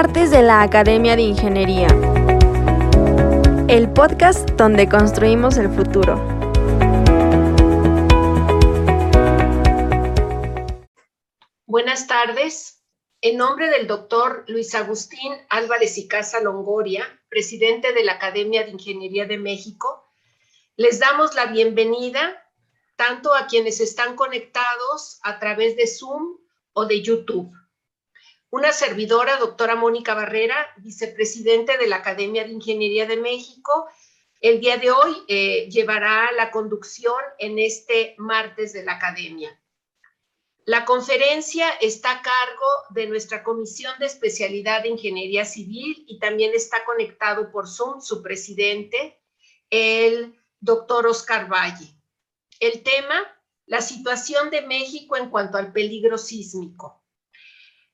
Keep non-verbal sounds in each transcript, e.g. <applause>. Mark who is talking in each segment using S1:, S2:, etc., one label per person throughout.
S1: Martes de la Academia de Ingeniería. El podcast donde construimos el futuro.
S2: Buenas tardes. En nombre del doctor Luis Agustín Álvarez y Casa Longoria, presidente de la Academia de Ingeniería de México, les damos la bienvenida tanto a quienes están conectados a través de Zoom o de YouTube. Una servidora, doctora Mónica Barrera, vicepresidente de la Academia de Ingeniería de México, el día de hoy eh, llevará la conducción en este martes de la Academia. La conferencia está a cargo de nuestra Comisión de Especialidad de Ingeniería Civil y también está conectado por Zoom su presidente, el doctor Oscar Valle. El tema, la situación de México en cuanto al peligro sísmico.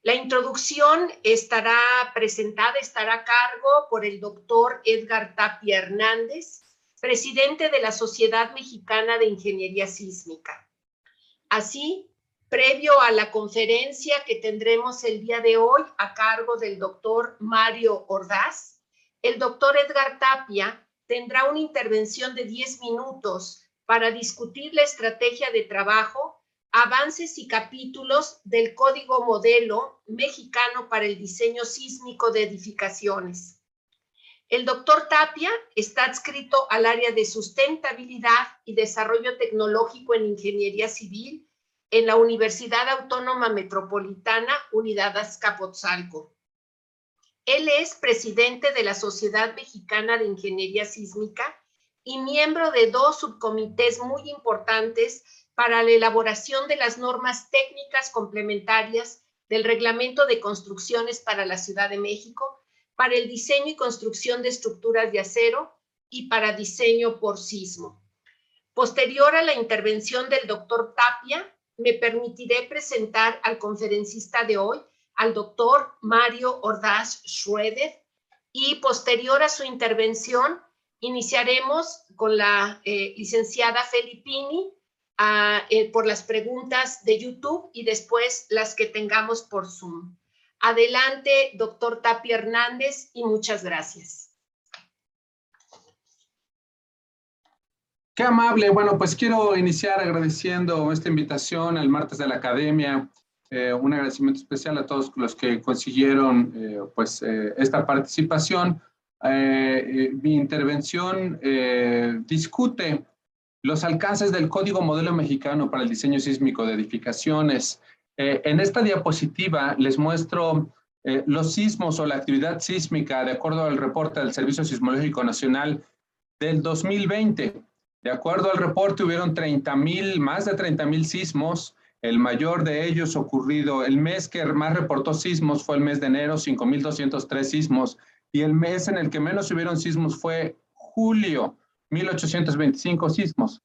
S2: La introducción estará presentada, estará a cargo por el doctor Edgar Tapia Hernández, presidente de la Sociedad Mexicana de Ingeniería Sísmica. Así, previo a la conferencia que tendremos el día de hoy a cargo del doctor Mario Ordaz, el doctor Edgar Tapia tendrá una intervención de 10 minutos para discutir la estrategia de trabajo, avances y capítulos del Código Modelo Mexicano para el Diseño Sísmico de Edificaciones. El doctor Tapia está adscrito al área de sustentabilidad y desarrollo tecnológico en ingeniería civil en la Universidad Autónoma Metropolitana Unidad Azcapotzalco. Él es presidente de la Sociedad Mexicana de Ingeniería Sísmica y miembro de dos subcomités muy importantes para la elaboración de las normas técnicas complementarias del Reglamento de Construcciones para la Ciudad de México, para el diseño y construcción de estructuras de acero y para diseño por sismo. Posterior a la intervención del doctor Tapia, me permitiré presentar al conferencista de hoy, al doctor Mario Ordaz Schroeder, y posterior a su intervención, Iniciaremos con la eh, licenciada Felipini ah, eh, por las preguntas de YouTube y después las que tengamos por Zoom. Adelante, doctor Tapia Hernández, y muchas gracias.
S3: Qué amable. Bueno, pues quiero iniciar agradeciendo esta invitación al martes de la Academia. Eh, un agradecimiento especial a todos los que consiguieron pues, esta participación. Eh, eh, mi intervención eh, discute los alcances del Código Modelo Mexicano para el Diseño Sísmico de Edificaciones. en esta diapositiva les muestro los sismos o la actividad sísmica de acuerdo al reporte del Servicio Sismológico Nacional del 2020. De acuerdo al reporte, hubieron 30 mil, más de 30 mil sismos. El mayor de ellos ocurrido, el mes que más reportó sismos fue el mes de enero, 5.203 sismos y el mes en el que menos hubieron sismos fue julio, 1825 sismos.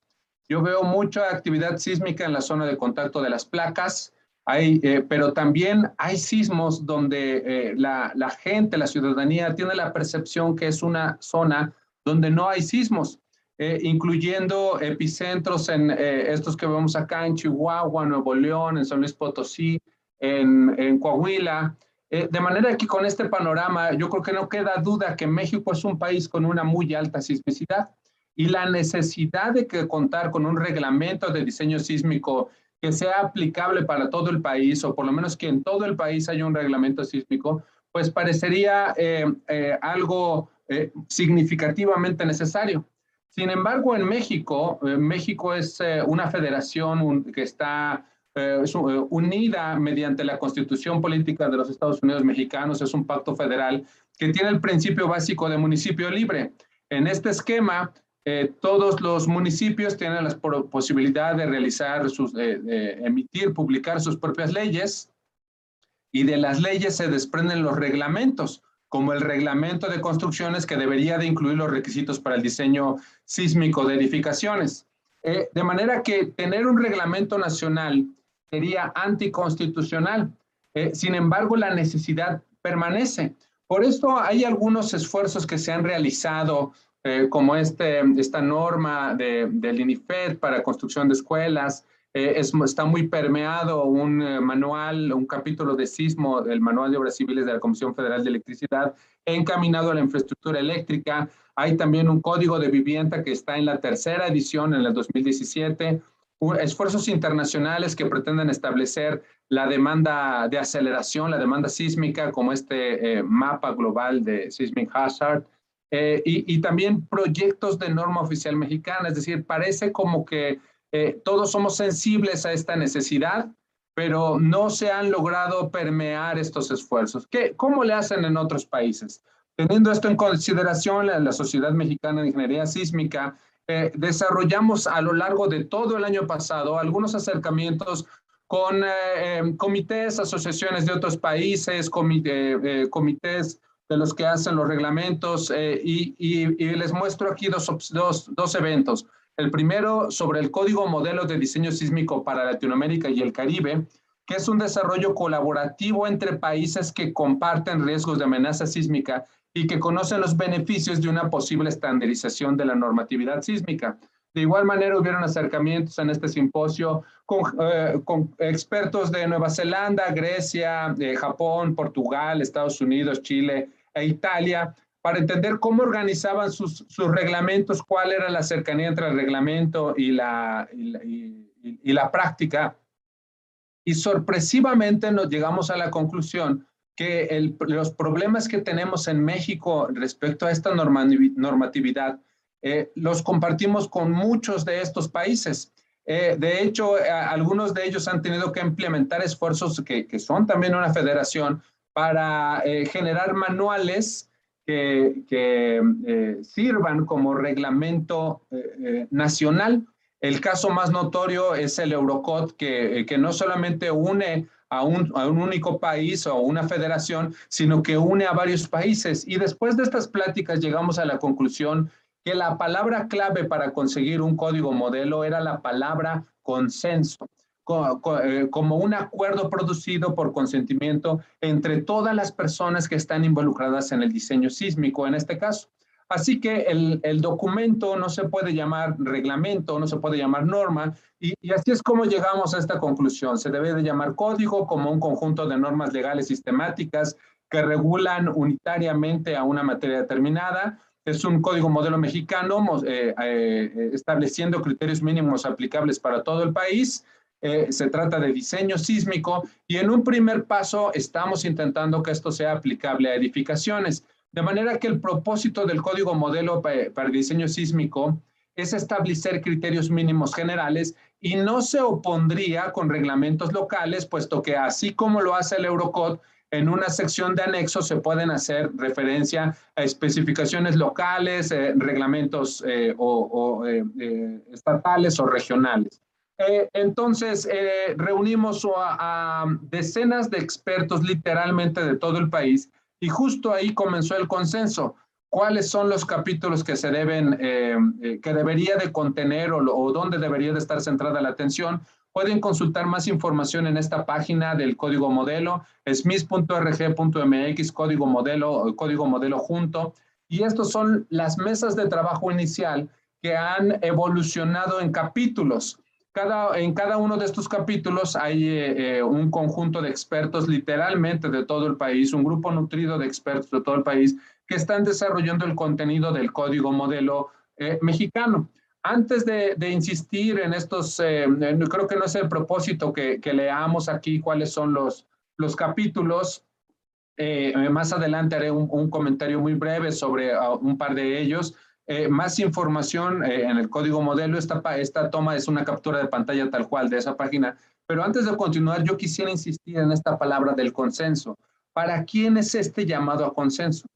S3: Yo veo mucha actividad sísmica en la zona de contacto de las placas, hay, eh, pero también hay sismos donde eh, la, la, gente, la ciudadanía tiene la percepción que es una zona donde no hay sismos, eh, incluyendo epicentros en estos que vemos acá en Chihuahua, Nuevo León, en San Luis Potosí, en, en Coahuila, eh, de manera que con este panorama, yo creo que no queda duda que México es un país con una muy alta sismicidad y la necesidad de que contar con un reglamento de diseño sísmico que sea aplicable para todo el país, o por lo menos que en todo el país haya un reglamento sísmico, pues parecería eh, eh, algo significativamente necesario. Sin embargo, en México, México es una federación que está eh, es, eh, unida mediante la Constitución Política de los Estados Unidos Mexicanos, es un pacto federal que tiene el principio básico de municipio libre. En este esquema, eh, todos los municipios tienen la posibilidad de realizar, sus, emitir, publicar sus propias leyes y de las leyes se desprenden los reglamentos, como el reglamento de construcciones que debería de incluir los requisitos para el diseño sísmico de edificaciones. de manera que tener un reglamento nacional sería anticonstitucional. Eh, sin embargo, la necesidad permanece. Por esto hay algunos esfuerzos que se han realizado, eh, como este, esta norma de, del INIFED para construcción de escuelas, eh, está muy permeado un eh, manual, un capítulo de sismo del Manual de Obras Civiles de la Comisión Federal de Electricidad encaminado a la infraestructura eléctrica. Hay también un código de vivienda que está en la tercera edición en el 2017. esfuerzos internacionales que pretenden establecer la demanda de aceleración, la demanda sísmica, como este eh, mapa global de Seismic Hazard. Y, y también proyectos de norma oficial mexicana, es decir, parece como que eh, todos somos sensibles a esta necesidad, pero no se han logrado permear estos esfuerzos. ¿Qué, ¿Cómo le hacen en otros países? Teniendo esto en consideración, la, la Sociedad Mexicana de Ingeniería Sísmica eh, desarrollamos a lo largo de todo el año pasado algunos acercamientos con eh, comités, asociaciones de otros países, comités de los que hacen los reglamentos y, y, y, les muestro aquí dos, dos, dos eventos. El primero sobre el Código Modelo de Diseño Sísmico para Latinoamérica y el Caribe, que es un desarrollo colaborativo entre países que comparten riesgos de amenaza sísmica y que conocen los beneficios de una posible estandarización de la normatividad sísmica. De igual manera, hubieron acercamientos en este simposio con, eh, expertos de Nueva Zelanda, Grecia, eh, Japón, Portugal, Estados Unidos, Chile e Italia, para entender cómo organizaban sus, sus, reglamentos, cuál era la cercanía entre el reglamento y la, y la, práctica. Y sorpresivamente nos llegamos a la conclusión que los problemas que tenemos en México respecto a esta normatividad eh, los compartimos con muchos de estos países. Eh, de hecho, algunos de ellos han tenido que implementar esfuerzos que, que son también una federación para eh, generar manuales que, eh, sirvan como reglamento eh, nacional. El caso más notorio es el Eurocode, que, que no solamente une a un, a un, único país o una federación, sino que une a varios países. Y después de estas pláticas llegamos a la conclusión que la palabra clave para conseguir un código modelo era la palabra consenso. Eh, como un acuerdo producido por consentimiento entre todas las personas que están involucradas en el diseño sísmico en este caso. Así que el, el documento no se puede llamar reglamento, no se puede llamar norma, y, y, así es como llegamos a esta conclusión. Se debe de llamar código como un conjunto de normas legales sistemáticas que regulan unitariamente a una materia determinada. Es un código modelo mexicano eh, eh, estableciendo criterios mínimos aplicables para todo el país, eh, se trata de diseño sísmico y en un primer paso estamos intentando que esto sea aplicable a edificaciones. De manera que el propósito del código modelo para, diseño sísmico es establecer criterios mínimos generales y no se opondría con reglamentos locales, puesto que así como lo hace el Eurocode, en una sección de anexo se pueden hacer referencia a especificaciones locales, eh, reglamentos eh, o, estatales o regionales. Eh, entonces, eh, reunimos a, decenas de expertos literalmente de todo el país y justo ahí comenzó el consenso. ¿Cuáles son los capítulos que se deben, eh, que debería de contener o, o, dónde debería de estar centrada la atención? Pueden consultar más información en esta página del código modelo, smith.rg.mx, código modelo, código modelo junto. Y estos son las mesas de trabajo inicial que han evolucionado en capítulos en cada uno de estos capítulos hay eh, eh, un conjunto de expertos literalmente de todo el país, un grupo nutrido de expertos de todo el país que están desarrollando el contenido del código modelo eh, mexicano. Antes de, insistir en estos, creo que no es el propósito que, leamos aquí cuáles son los, los capítulos. más adelante haré un, un comentario muy breve sobre uh, un par de ellos eh, más información eh, en el código modelo. Esta, esta toma es una captura de pantalla tal cual de esa página. Pero antes de continuar, yo quisiera insistir en esta palabra del consenso. ¿Para quién es este llamado a consenso?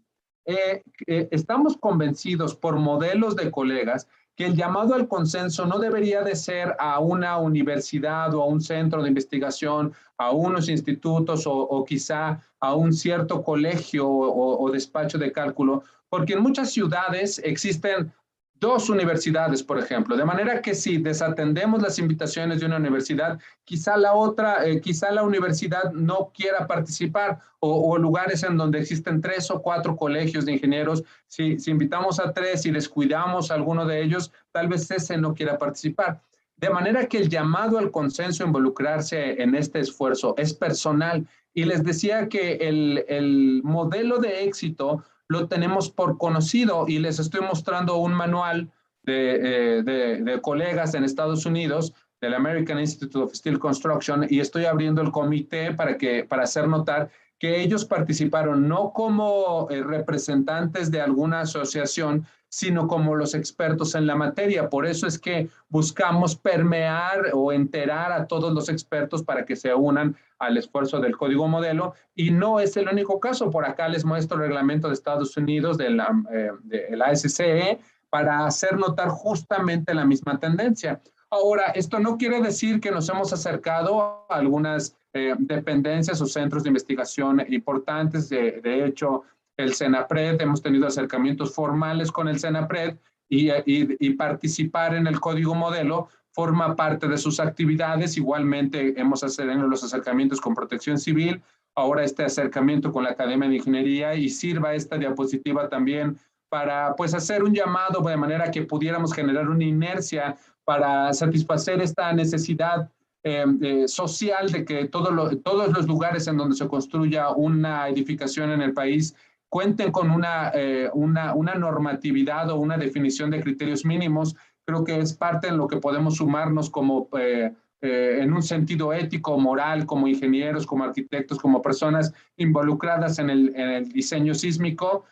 S3: Eh, estamos convencidos por modelos de colegas que el llamado al consenso no debería de ser a una universidad o a un centro de investigación, a unos institutos o, quizá a un cierto colegio o despacho de cálculo, porque en muchas ciudades existen dos universidades, por ejemplo, de manera que si desatendemos las invitaciones de una universidad, quizá la otra, eh, quizá la universidad no quiera participar o, lugares en donde existen tres o cuatro colegios de ingenieros, si, invitamos a tres y descuidamos a alguno de ellos, tal vez ese no quiera participar. De manera que el llamado al consenso involucrarse en este esfuerzo es personal. Y les decía que el, el modelo de éxito lo tenemos por conocido y les estoy mostrando un manual de, eh, de, colegas en Estados Unidos del American Institute of Steel Construction y estoy abriendo el comité para, que, para hacer notar que ellos participaron no como eh, representantes de alguna asociación, sino como los expertos en la materia. Por eso es que buscamos permear o enterar a todos los expertos para que se unan al esfuerzo del código modelo. Y no es el único caso. Por acá les muestro el reglamento de Estados Unidos de la, eh, SCE para hacer notar justamente la misma tendencia. Ahora, esto no quiere decir que nos hemos acercado a algunas eh, dependencias o centros de investigación importantes. De, hecho, el CENAPRED, hemos tenido acercamientos formales con el CENAPRED y, y, y, participar en el código modelo forma parte de sus actividades. Igualmente, hemos tenido los acercamientos con protección civil, ahora este acercamiento con la Academia de Ingeniería y sirva esta diapositiva también para pues hacer un llamado de manera que pudiéramos generar una inercia para satisfacer esta necesidad eh, eh, social de que todo todos los lugares en donde se construya una edificación en el país cuenten con una, eh, una, una, normatividad o una definición de criterios mínimos, creo que es parte en lo que podemos sumarnos como eh, eh, en un sentido ético, moral, como ingenieros, como arquitectos, como personas involucradas en el, diseño sísmico,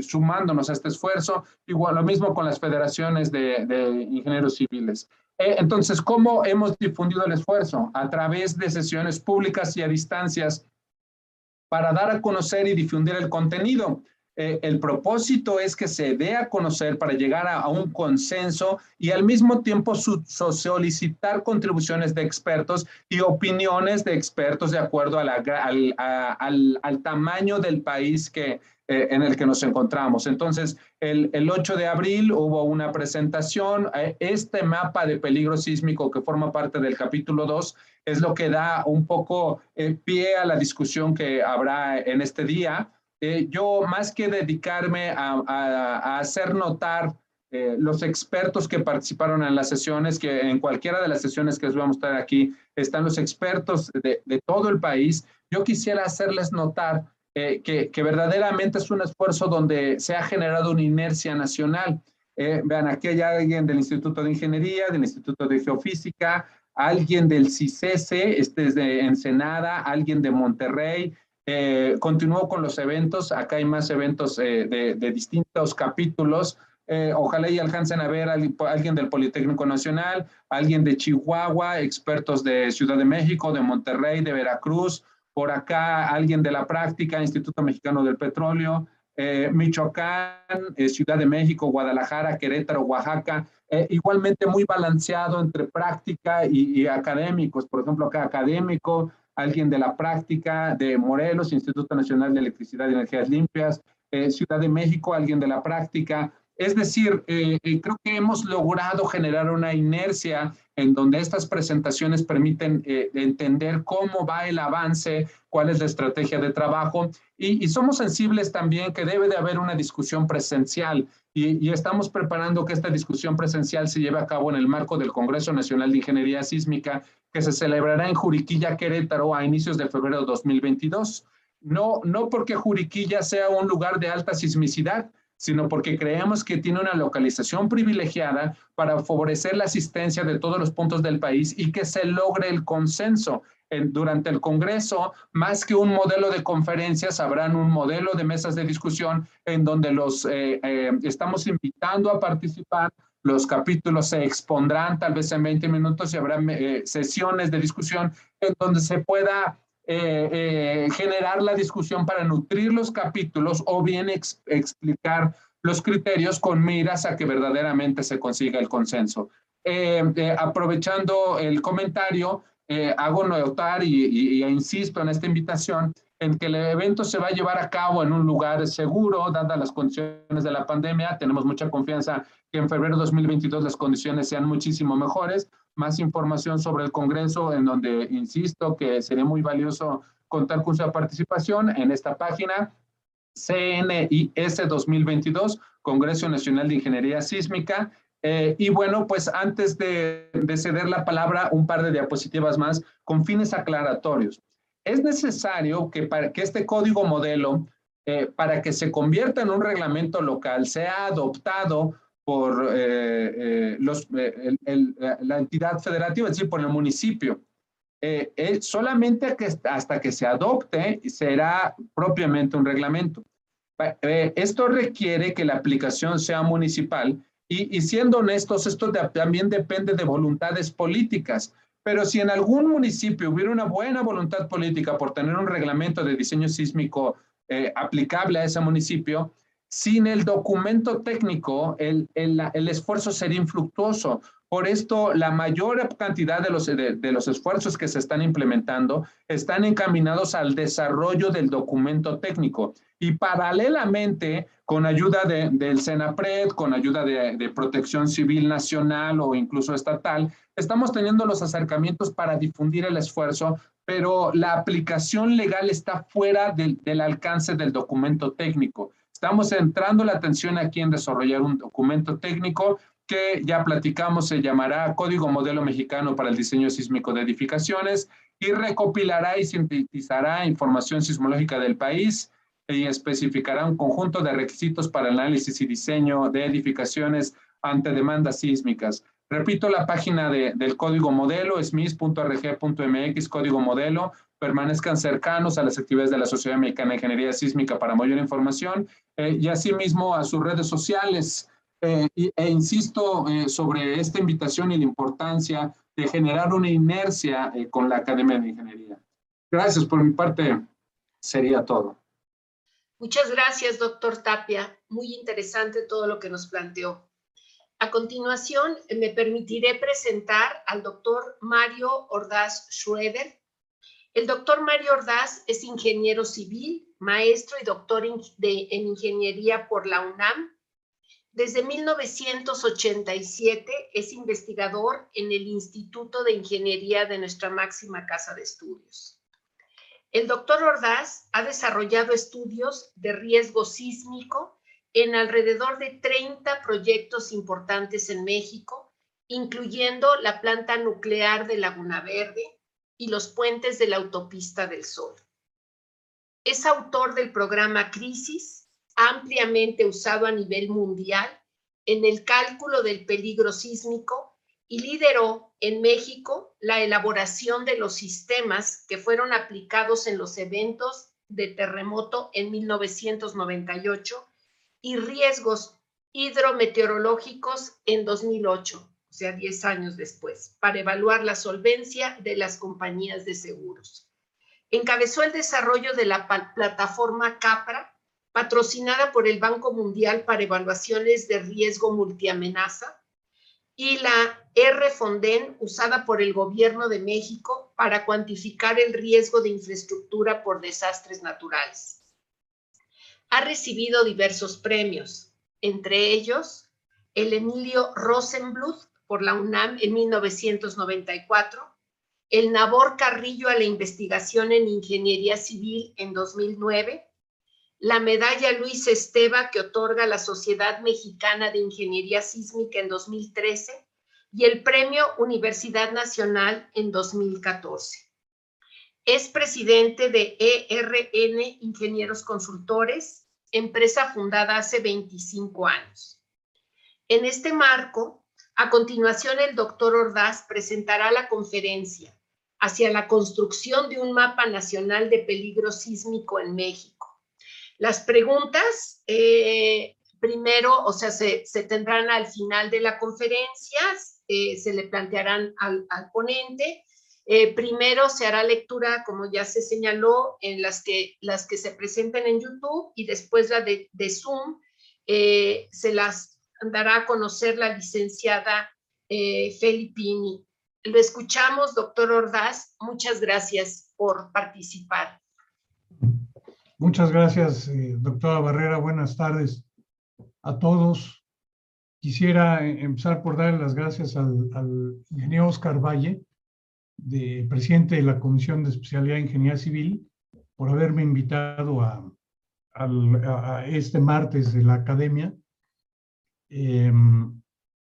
S3: sumándonos a este esfuerzo. Igual lo mismo con las federaciones de, ingenieros civiles. Entonces, ¿cómo hemos difundido el esfuerzo? A través de sesiones públicas y a distancias para dar a conocer y difundir el contenido. Eh, el propósito es que se dé a conocer para llegar a, un consenso y al mismo tiempo solicitar contribuciones de expertos y opiniones de expertos de acuerdo al, tamaño del país que, eh, en el que nos encontramos. Entonces, el, el, 8 de abril hubo una presentación. Eh, este mapa de peligro sísmico que forma parte del capítulo 2 es lo que da un poco eh, pie a la discusión que habrá en este día yo más que dedicarme a, hacer notar los expertos que participaron en las sesiones, que en cualquiera de las sesiones que les vamos a mostrar aquí están los expertos de todo el país, yo quisiera hacerles notar que, verdaderamente es un esfuerzo donde se ha generado una inercia nacional. Eh, vean, aquí hay alguien del Instituto de Ingeniería, del Instituto de Geofísica, alguien del CICESE, este es de Ensenada, alguien de Monterrey, eh, continúo con los eventos, acá hay más eventos eh, de, distintos capítulos. Eh, ojalá y alcancen a ver alguien del Politécnico Nacional, alguien de Chihuahua, expertos de Ciudad de México, de Monterrey, de Veracruz, por acá alguien de la práctica, Instituto Mexicano del Petróleo, eh, Michoacán, eh, Ciudad de México, Guadalajara, Querétaro, Oaxaca, eh, igualmente muy balanceado entre práctica y, y, académicos. Por ejemplo, acá académico, alguien de la práctica de Morelos, Instituto Nacional de Electricidad y Energías Limpias, Ciudad de México, alguien de la práctica. Es decir, creo que hemos logrado generar una inercia en donde estas presentaciones permiten eh, entender cómo va el avance, cuál es la estrategia de trabajo y, somos sensibles también que debe de haber una discusión presencial y, y, estamos preparando que esta discusión presencial se lleve a cabo en el marco del Congreso Nacional de Ingeniería Sísmica que se celebrará en Juriquilla, Querétaro, a inicios de febrero de 2022. No, no porque Juriquilla sea un lugar de alta sismicidad, sino porque creemos que tiene una localización privilegiada para favorecer la asistencia de todos los puntos del país y que se logre el consenso. En, durante el Congreso, más que un modelo de conferencias, habrán un modelo de mesas de discusión en donde los eh, eh, estamos invitando a participar los capítulos se expondrán tal vez en 20 minutos y habrá eh, sesiones de discusión en donde se pueda eh, eh, generar la discusión para nutrir los capítulos o bien ex explicar los criterios con miras a que verdaderamente se consiga el consenso. Eh, aprovechando el comentario, hago notar y, y, y, insisto en esta invitación en que el evento se va a llevar a cabo en un lugar seguro, dadas las condiciones de la pandemia. Tenemos mucha confianza que en febrero de 2022 las condiciones sean muchísimo mejores. Más información sobre el Congreso, en donde insisto que sería muy valioso contar con su participación en esta página CNIS 2022, Congreso Nacional de Ingeniería Sísmica. Eh, y bueno, pues antes de, de, ceder la palabra, un par de diapositivas más con fines aclaratorios. Es necesario que para que este código modelo, eh, para que se convierta en un reglamento local, sea adoptado por eh, los, el, la entidad federativa, es decir, por el municipio. solamente que hasta que se adopte será propiamente un reglamento. esto requiere que la aplicación sea municipal y, siendo honestos, esto también depende de voluntades políticas. Pero si en algún municipio hubiera una buena voluntad política por tener un reglamento de diseño sísmico eh, aplicable a ese municipio, sin el documento técnico, el, el, el, esfuerzo sería infructuoso. Por esto, la mayor cantidad de los, de, los esfuerzos que se están implementando están encaminados al desarrollo del documento técnico. Y paralelamente, con ayuda de, del SENAPRED, con ayuda de, de, Protección Civil Nacional o incluso estatal, estamos teniendo los acercamientos para difundir el esfuerzo, pero la aplicación legal está fuera del, del alcance del documento técnico. Estamos centrando la atención aquí en desarrollar un documento técnico que ya platicamos, se llamará Código Modelo Mexicano para el Diseño Sísmico de Edificaciones y recopilará y sintetizará información sismológica del país, y especificará un conjunto de requisitos para el análisis y diseño de edificaciones ante demandas sísmicas. Repito, la página de, del código modelo, smis.rg.mx, código modelo. Permanezcan cercanos a las actividades de la Sociedad Mexicana de Ingeniería Sísmica para mayor información eh, y asimismo a sus redes sociales. Eh, e insisto eh, sobre esta invitación y la importancia de generar una inercia eh, con la Academia de Ingeniería. Gracias, por mi parte sería todo.
S2: Muchas gracias, doctor Tapia. Muy interesante todo lo que nos planteó. A continuación, me permitiré presentar al doctor Mario Ordaz Schroeder. El doctor Mario Ordaz es ingeniero civil, maestro y doctor en ingeniería por la UNAM. Desde 1987 es investigador en el Instituto de Ingeniería de nuestra máxima casa de estudios. El doctor Ordaz ha desarrollado estudios de riesgo sísmico en alrededor de 30 proyectos importantes en México, incluyendo la planta nuclear de Laguna Verde y los puentes de la autopista del Sol. Es autor del programa Crisis, ampliamente usado a nivel mundial en el cálculo del peligro sísmico y lideró en México la elaboración de los sistemas que fueron aplicados en los eventos de terremoto en 1998 y riesgos hidrometeorológicos en 2008, o sea, 10 años después, para evaluar la solvencia de las compañías de seguros. Encabezó el desarrollo de la plataforma CAPRA, patrocinada por el Banco Mundial para evaluaciones de riesgo multiamenaza, y la R-Fonden usada por el gobierno de México para cuantificar el riesgo de infraestructura por desastres naturales. Ha recibido diversos premios, entre ellos el Emilio Rosenbluth por la UNAM en 1994, el Nabor Carrillo a la investigación en ingeniería civil en 2009, la medalla Luis Esteva que otorga la Sociedad Mexicana de Ingeniería Sísmica en 2013 y el Premio Universidad Nacional en 2014. Es presidente de ERN Ingenieros Consultores, empresa fundada hace 25 años. En este marco, a continuación el doctor Ordaz presentará la conferencia hacia la construcción de un mapa nacional de peligro sísmico en México las preguntas, eh, primero, o sea, se, tendrán al final de la conferencia, eh, se le plantearán al, ponente. Eh, primero se hará lectura, como ya se señaló, en las que, las que se presenten en YouTube y después la de, Zoom. se las dará a conocer la licenciada Felipini. Lo escuchamos, doctor Ordaz. Muchas gracias por participar.
S4: Muchas gracias, eh, doctora Barrera. Buenas tardes a todos. Quisiera eh, empezar por dar las gracias al, ingeniero Oscar Valle, de, presidente de la Comisión de Especialidad de Ingeniería Civil, por haberme invitado a, este martes de la Academia. Em,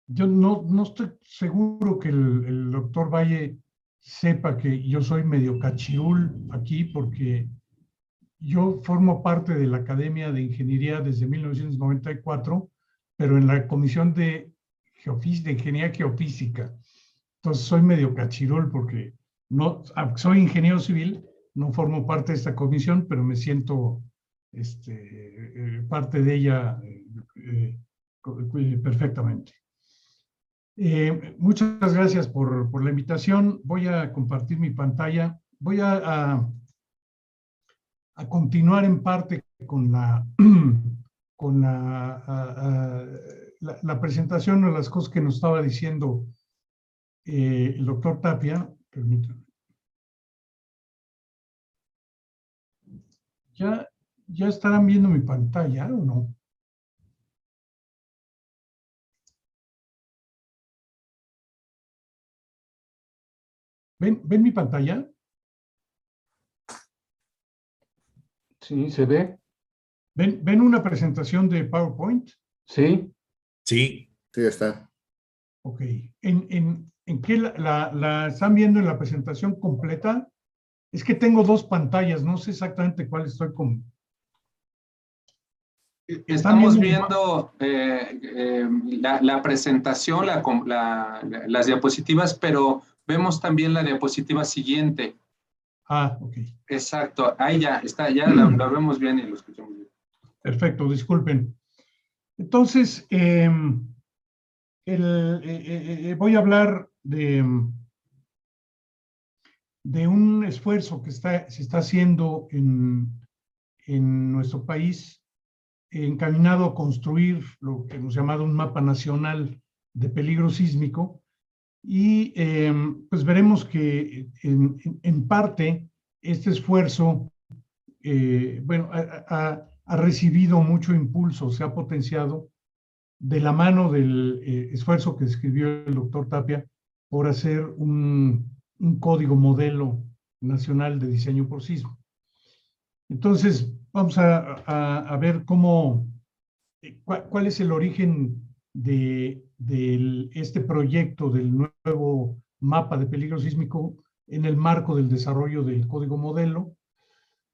S4: yo no, no estoy seguro que el, el, doctor Valle sepa que yo soy medio cachirul aquí porque yo formo parte de la Academia de Ingeniería desde 1994, pero en la Comisión de, de Ingeniería Geofísica. Entonces soy medio cachirul porque no, soy ingeniero civil, no formo parte de esta comisión, pero me siento este, eh, parte de ella eh, eh, perfectamente. muchas gracias por, la invitación. Voy a compartir mi pantalla. Voy a, a, a continuar en parte con la, <clears throat> con la, la, la, presentación de las cosas que nos estaba diciendo el doctor Tapia. Permítanme. ¿Ya, ¿Ya estarán viendo mi pantalla o no? ¿Ven, ¿Ven mi pantalla?
S3: Sí, se ve.
S4: ¿Ven, ¿Ven una presentación de PowerPoint?
S3: Sí.
S5: Sí.
S3: Sí, está.
S4: Ok. ¿En, en, en qué la, la, la, están viendo en la presentación completa? Es que tengo dos pantallas, no sé exactamente cuál estoy con.
S3: Estamos viendo eh, eh, la, la, presentación, la, las diapositivas, pero vemos también la diapositiva siguiente.
S4: Ah, ok.
S3: Exacto, ahí ya está, ya la, <clears throat> la vemos bien y lo escuchamos bien.
S4: Perfecto, disculpen. Entonces, eh, el, voy a hablar de, de un esfuerzo que está, se está haciendo en, en nuestro país encaminado a construir lo que hemos llamado un mapa nacional de peligro sísmico. Y eh, pues veremos que en, en, parte este esfuerzo, eh, bueno, ha, ha, recibido mucho impulso, se ha potenciado de la mano del eh, esfuerzo que escribió el doctor Tapia por hacer un, un código modelo nacional de diseño por sismo. Entonces, vamos a, a, ver cómo, eh, cuál, cuál, es el origen de, de, este proyecto del nuevo mapa de peligro sísmico en el marco del desarrollo del código modelo.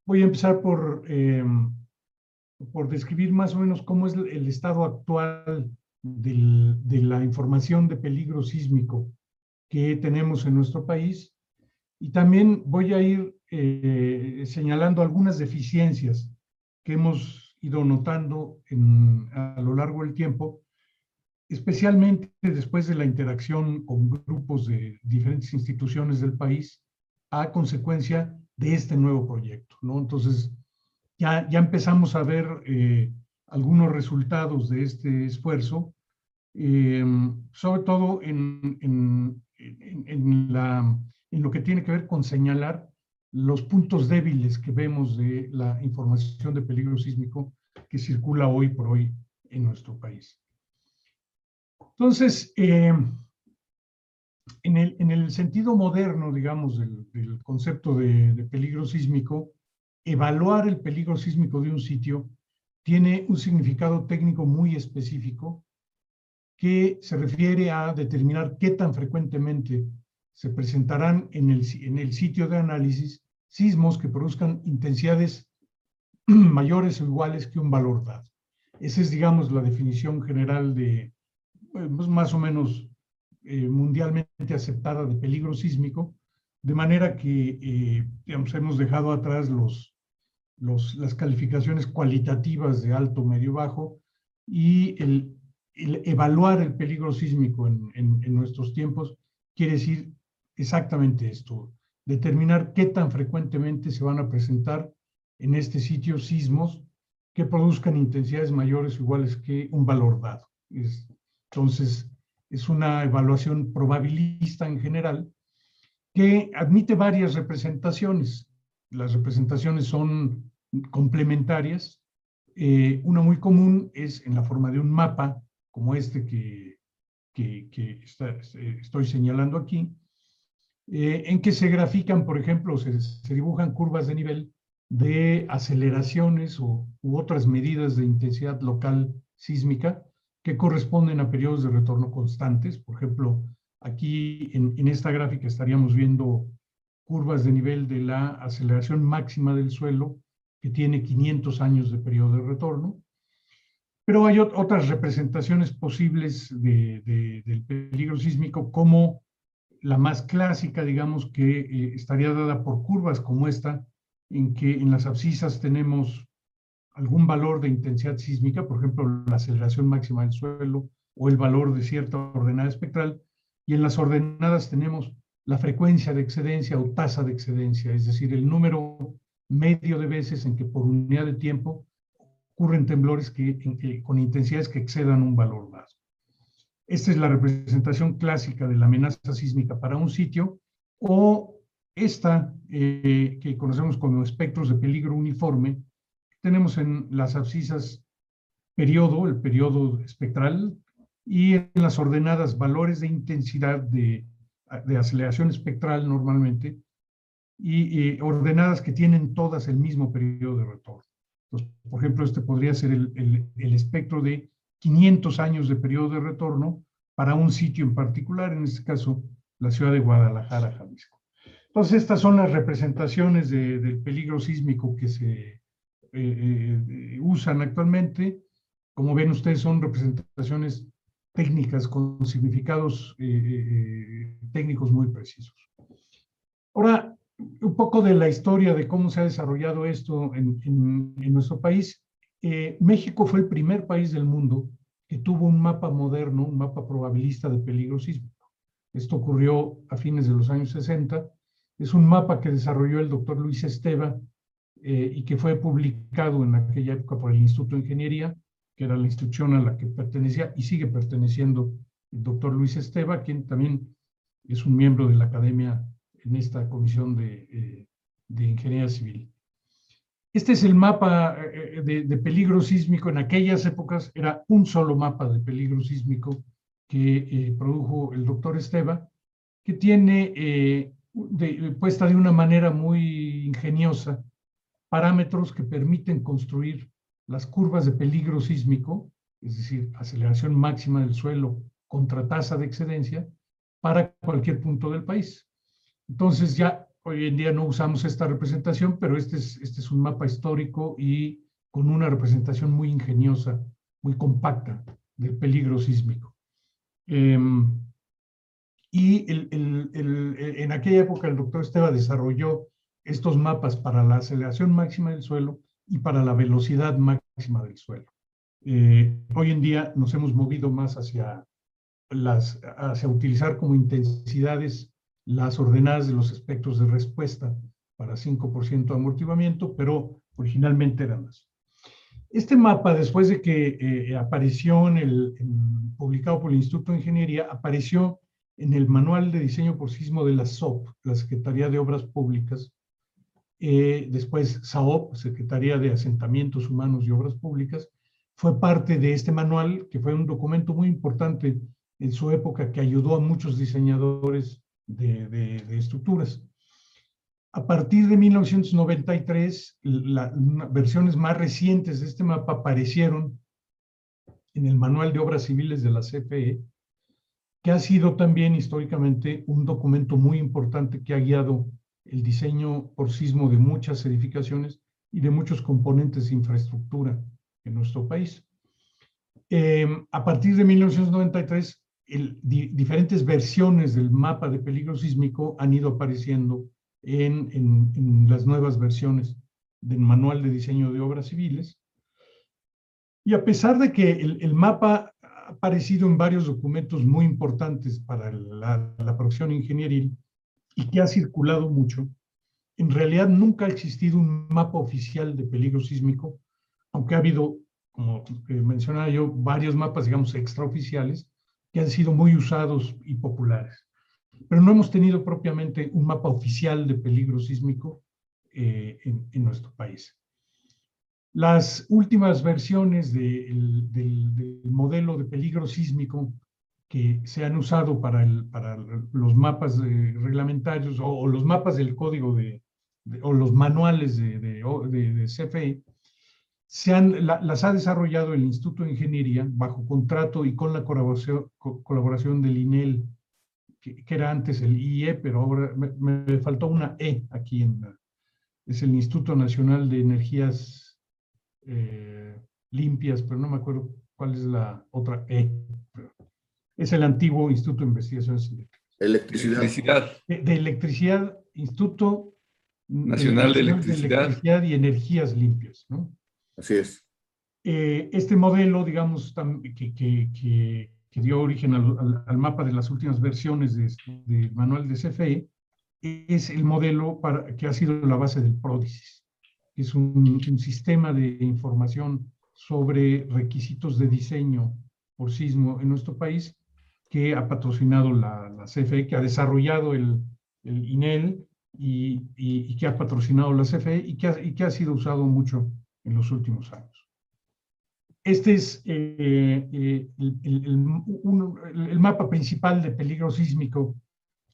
S4: Voy a empezar por, eh, por describir más o menos cómo es el estado actual del, de la información de peligro sísmico que tenemos en nuestro país. Y también voy a ir eh, señalando algunas deficiencias que hemos ido notando en, a lo largo del tiempo, especialmente después de la interacción con grupos de diferentes instituciones del país a consecuencia de este nuevo proyecto. ¿no? Entonces, ya, ya empezamos a ver eh, algunos resultados de este esfuerzo, eh, sobre todo en, en, en, lo que tiene que ver con señalar los puntos débiles que vemos de la información de peligro sísmico que circula hoy por hoy en nuestro país. Entonces, eh, en, el, en, el, sentido moderno, digamos, del, del concepto de, de, peligro sísmico, evaluar el peligro sísmico de un sitio tiene un significado técnico muy específico que se refiere a determinar qué tan frecuentemente se presentarán en el, en el sitio de análisis sismos que produzcan intensidades <clears throat> mayores o iguales que un valor dado. Esa es, digamos, la definición general de, pues, más o menos eh, mundialmente aceptada de peligro sísmico, de manera que, eh, hemos dejado atrás los, los, las calificaciones cualitativas de alto, medio, bajo y el, evaluar el peligro sísmico en, en, nuestros tiempos quiere decir exactamente esto, determinar qué tan frecuentemente se van a presentar en este sitio sismos que produzcan intensidades mayores o iguales que un valor dado. Es, entonces, es una evaluación probabilista en general que admite varias representaciones. Las representaciones son complementarias. Eh, una muy común es en la forma de un mapa como este que, que, estoy señalando aquí, eh, en que se grafican, por ejemplo, se, se, dibujan curvas de nivel de aceleraciones o, u otras medidas de intensidad local sísmica que corresponden a periodos de retorno constantes. Por ejemplo, aquí en, en esta gráfica estaríamos viendo curvas de nivel de la aceleración máxima del suelo, que tiene 500 años de periodo de retorno. Pero hay otras representaciones posibles de, del peligro sísmico, como la más clásica, digamos, que eh, estaría dada por curvas como esta, en que en las abscisas tenemos algún valor de intensidad sísmica, por ejemplo, la aceleración máxima del suelo o el valor de cierta ordenada espectral, y en las ordenadas tenemos la frecuencia de excedencia o tasa de excedencia, es decir, el número medio de veces en que por unidad de tiempo ocurren temblores que, con intensidades que excedan un valor más. Esta es la representación clásica de la amenaza sísmica para un sitio, o esta eh, que conocemos como espectros de peligro uniforme, tenemos en las abscisas periodo, el periodo espectral, y en las ordenadas valores de intensidad de de aceleración espectral normalmente, y, ordenadas que tienen todas el mismo periodo de retorno. Por ejemplo, este podría ser el, espectro de 500 años de periodo de retorno para un sitio en particular, en este caso, la ciudad de Guadalajara, Jalisco. Entonces, estas son las representaciones del peligro sísmico que se eh, eh, usan actualmente. Como ven ustedes, son representaciones técnicas con significados eh, técnicos muy precisos. Ahora, un poco de la historia de cómo se ha desarrollado esto en, nuestro país. Eh, México fue el primer país del mundo que tuvo un mapa moderno, un mapa probabilista de peligro sísmico. Esto ocurrió a fines de los años 60. Es un mapa que desarrolló el doctor Luis Esteva y que fue publicado en aquella época por el Instituto de Ingeniería que era la institución a la que pertenecía y sigue perteneciendo el doctor Luis Esteba, quien también es un miembro de la academia en esta comisión de, eh, de ingeniería civil. Este es el mapa eh, de, de, peligro sísmico. En aquellas épocas era un solo mapa de peligro sísmico que eh, produjo el doctor Esteba, que tiene puesta de una manera muy ingeniosa parámetros que permiten construir las curvas de peligro sísmico, es decir, aceleración máxima del suelo contra tasa de excedencia, para cualquier punto del país. Entonces ya hoy en día no usamos esta representación, pero este es, este es un mapa histórico y con una representación muy ingeniosa, muy compacta del peligro sísmico. Em, y en aquella época el doctor Esteba desarrolló estos mapas para la aceleración máxima del suelo y para la velocidad máxima del suelo. Eh, hoy en día nos hemos movido más hacia, las, hacia utilizar como intensidades las ordenadas de los espectros de respuesta para 5% de amortiguamiento, pero originalmente eran más. Este mapa, después de que eh, apareció en el, publicado por el Instituto de Ingeniería, apareció en el Manual de Diseño por Sismo de la SOP, la Secretaría de Obras Públicas, eh, después SAOP, Secretaría de Asentamientos Humanos y Obras Públicas, fue parte de este manual, que fue un documento muy importante en su época que ayudó a muchos diseñadores de, estructuras. A partir de 1993, las versiones más recientes de este mapa aparecieron en el Manual de Obras Civiles de la CFE, que ha sido también históricamente un documento muy importante que ha guiado el diseño por sismo de muchas edificaciones y de muchos componentes de infraestructura en nuestro país. Em, a partir de 1993, diferentes versiones del mapa de peligro sísmico han ido apareciendo en, las nuevas versiones del Manual de Diseño de Obras Civiles. Y a pesar de que el, el mapa ha aparecido en varios documentos muy importantes para la, la producción ingenieril, y que ha circulado mucho, en realidad nunca ha existido un mapa oficial de peligro sísmico, aunque ha habido, como mencionaba yo, varios mapas, digamos, extraoficiales, que han sido muy usados y populares. Pero no hemos tenido propiamente un mapa oficial de peligro sísmico eh, en, nuestro país. Las últimas versiones del, del modelo de peligro sísmico que se han usado para, los mapas reglamentarios o, los mapas del código de, o los manuales de, de, de, CFE se han, las ha desarrollado el Instituto de Ingeniería bajo contrato y con la colaboración, colaboración del INEL, que, era antes el IE, pero ahora me, faltó una E aquí en es el Instituto Nacional de Energías eh, Limpias, pero no me acuerdo cuál es la otra E. Es el antiguo Instituto de Investigaciones
S5: Electricidad.
S4: De, Electricidad, Instituto
S5: Nacional, de, electricidad.
S4: y Energías Limpias, ¿no?
S5: Así es.
S4: Eh, este modelo, digamos, que, que, que, dio origen al, al, mapa de las últimas versiones del manual de CFE, es el modelo para, que ha sido la base del PRODISIS. Es un, un sistema de información sobre requisitos de diseño por sismo en nuestro país que ha patrocinado la, la CFE, que ha desarrollado el, el INEL y, y, que ha patrocinado la CFE y que ha, y que ha sido usado mucho en los últimos años. Este es eh, eh, el, mapa principal de peligro sísmico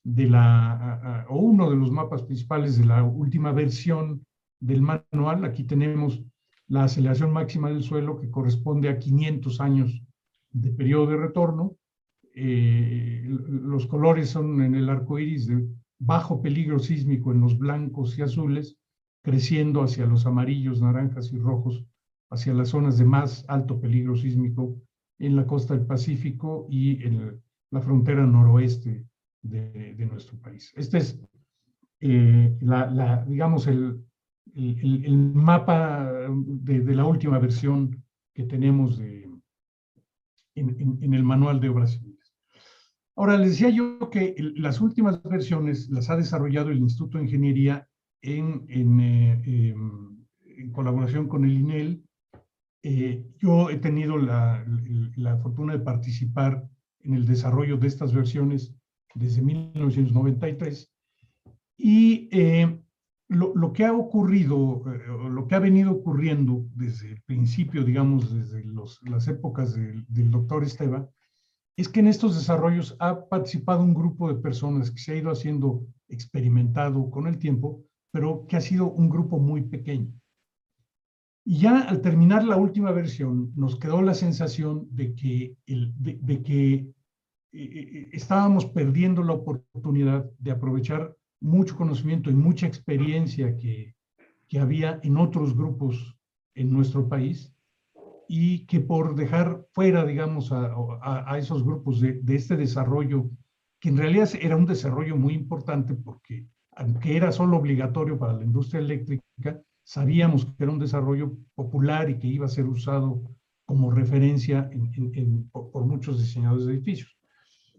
S4: de la, o uno de los mapas principales de la última versión del manual. Aquí tenemos la aceleración máxima del suelo que corresponde a 500 años de periodo de retorno. Eh, los colores son en el arco iris de bajo peligro sísmico en los blancos y azules, creciendo hacia los amarillos, naranjas y rojos, hacia las zonas de más alto peligro sísmico en la costa del Pacífico y en la frontera noroeste de, nuestro país. Este es, eh, la, digamos, el, mapa de, la última versión que tenemos de, en, el manual de obras civiles. Ahora, les decía yo que las últimas versiones las ha desarrollado el Instituto de Ingeniería en, en, eh, em, colaboración con el INEL. Eh, yo he tenido la, la, fortuna de participar en el desarrollo de estas versiones desde 1993. Y eh, lo, lo, que ha ocurrido, eh, lo que ha venido ocurriendo desde el principio, digamos, desde los, las épocas del, del doctor Esteban, es que en estos desarrollos ha participado un grupo de personas que se ha ido haciendo experimentado con el tiempo, pero que ha sido un grupo muy pequeño. Y ya al terminar la última versión, nos quedó la sensación de que, el, de, que estábamos perdiendo la oportunidad de aprovechar mucho conocimiento y mucha experiencia que, que había en otros grupos en nuestro país y que por dejar fuera, digamos, a, a, esos grupos de, este desarrollo, que en realidad era un desarrollo muy importante porque aunque era solo obligatorio para la industria eléctrica, sabíamos que era un desarrollo popular y que iba a ser usado como referencia en, en, por muchos diseñadores de edificios.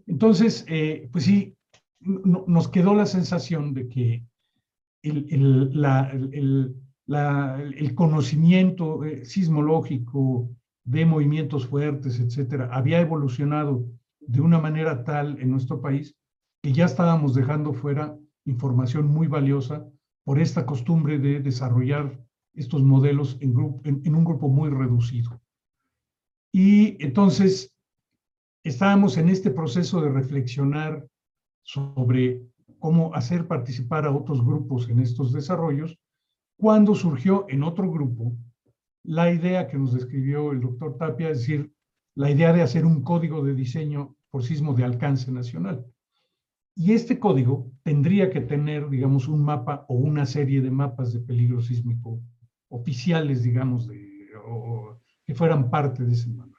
S4: Entonces, eh, pues sí, nos quedó la sensación de que el, conocimiento eh, sismológico de movimientos fuertes, etcétera, había evolucionado de una manera tal en nuestro país que ya estábamos dejando fuera información muy valiosa por esta costumbre de desarrollar estos modelos en, un grupo muy reducido. Y entonces estábamos en este proceso de reflexionar sobre cómo hacer participar a otros grupos en estos desarrollos, cuando surgió en otro grupo la idea que nos describió el doctor Tapia, es decir, la idea de hacer un código de diseño por sismo de alcance nacional. Y este código tendría que tener, digamos, un mapa o una serie de mapas de peligro sísmico oficiales, digamos, de, o, que fueran parte de ese mapa.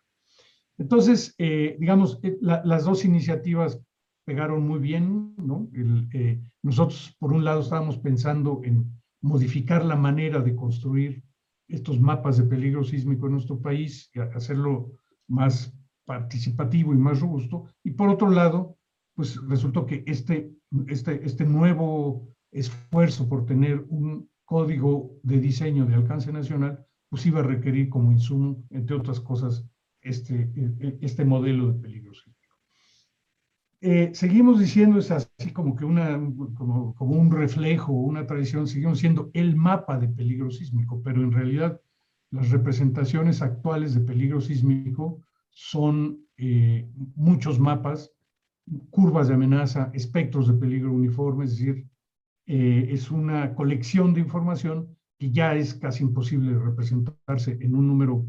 S4: Entonces, eh, digamos, eh, las dos iniciativas pegaron muy bien, ¿no? Eh, nosotros, por un lado, estábamos pensando en modificar la manera de construir estos mapas de peligro sísmico en nuestro país, y hacerlo más participativo y más robusto, y por otro lado, pues resultó que este, este, este nuevo esfuerzo por tener un código de diseño de alcance nacional, pues iba a requerir como insumo, entre otras cosas, este, e, e, este modelo de peligro sísmico. Eh, seguimos diciendo, es así como que una, como, como, un reflejo, una tradición, seguimos siendo el mapa de peligro sísmico, pero en realidad las representaciones actuales de peligro sísmico son eh, muchos mapas, curvas de amenaza, espectros de peligro uniforme, es decir, eh, es una colección de información que ya es casi imposible representarse en un número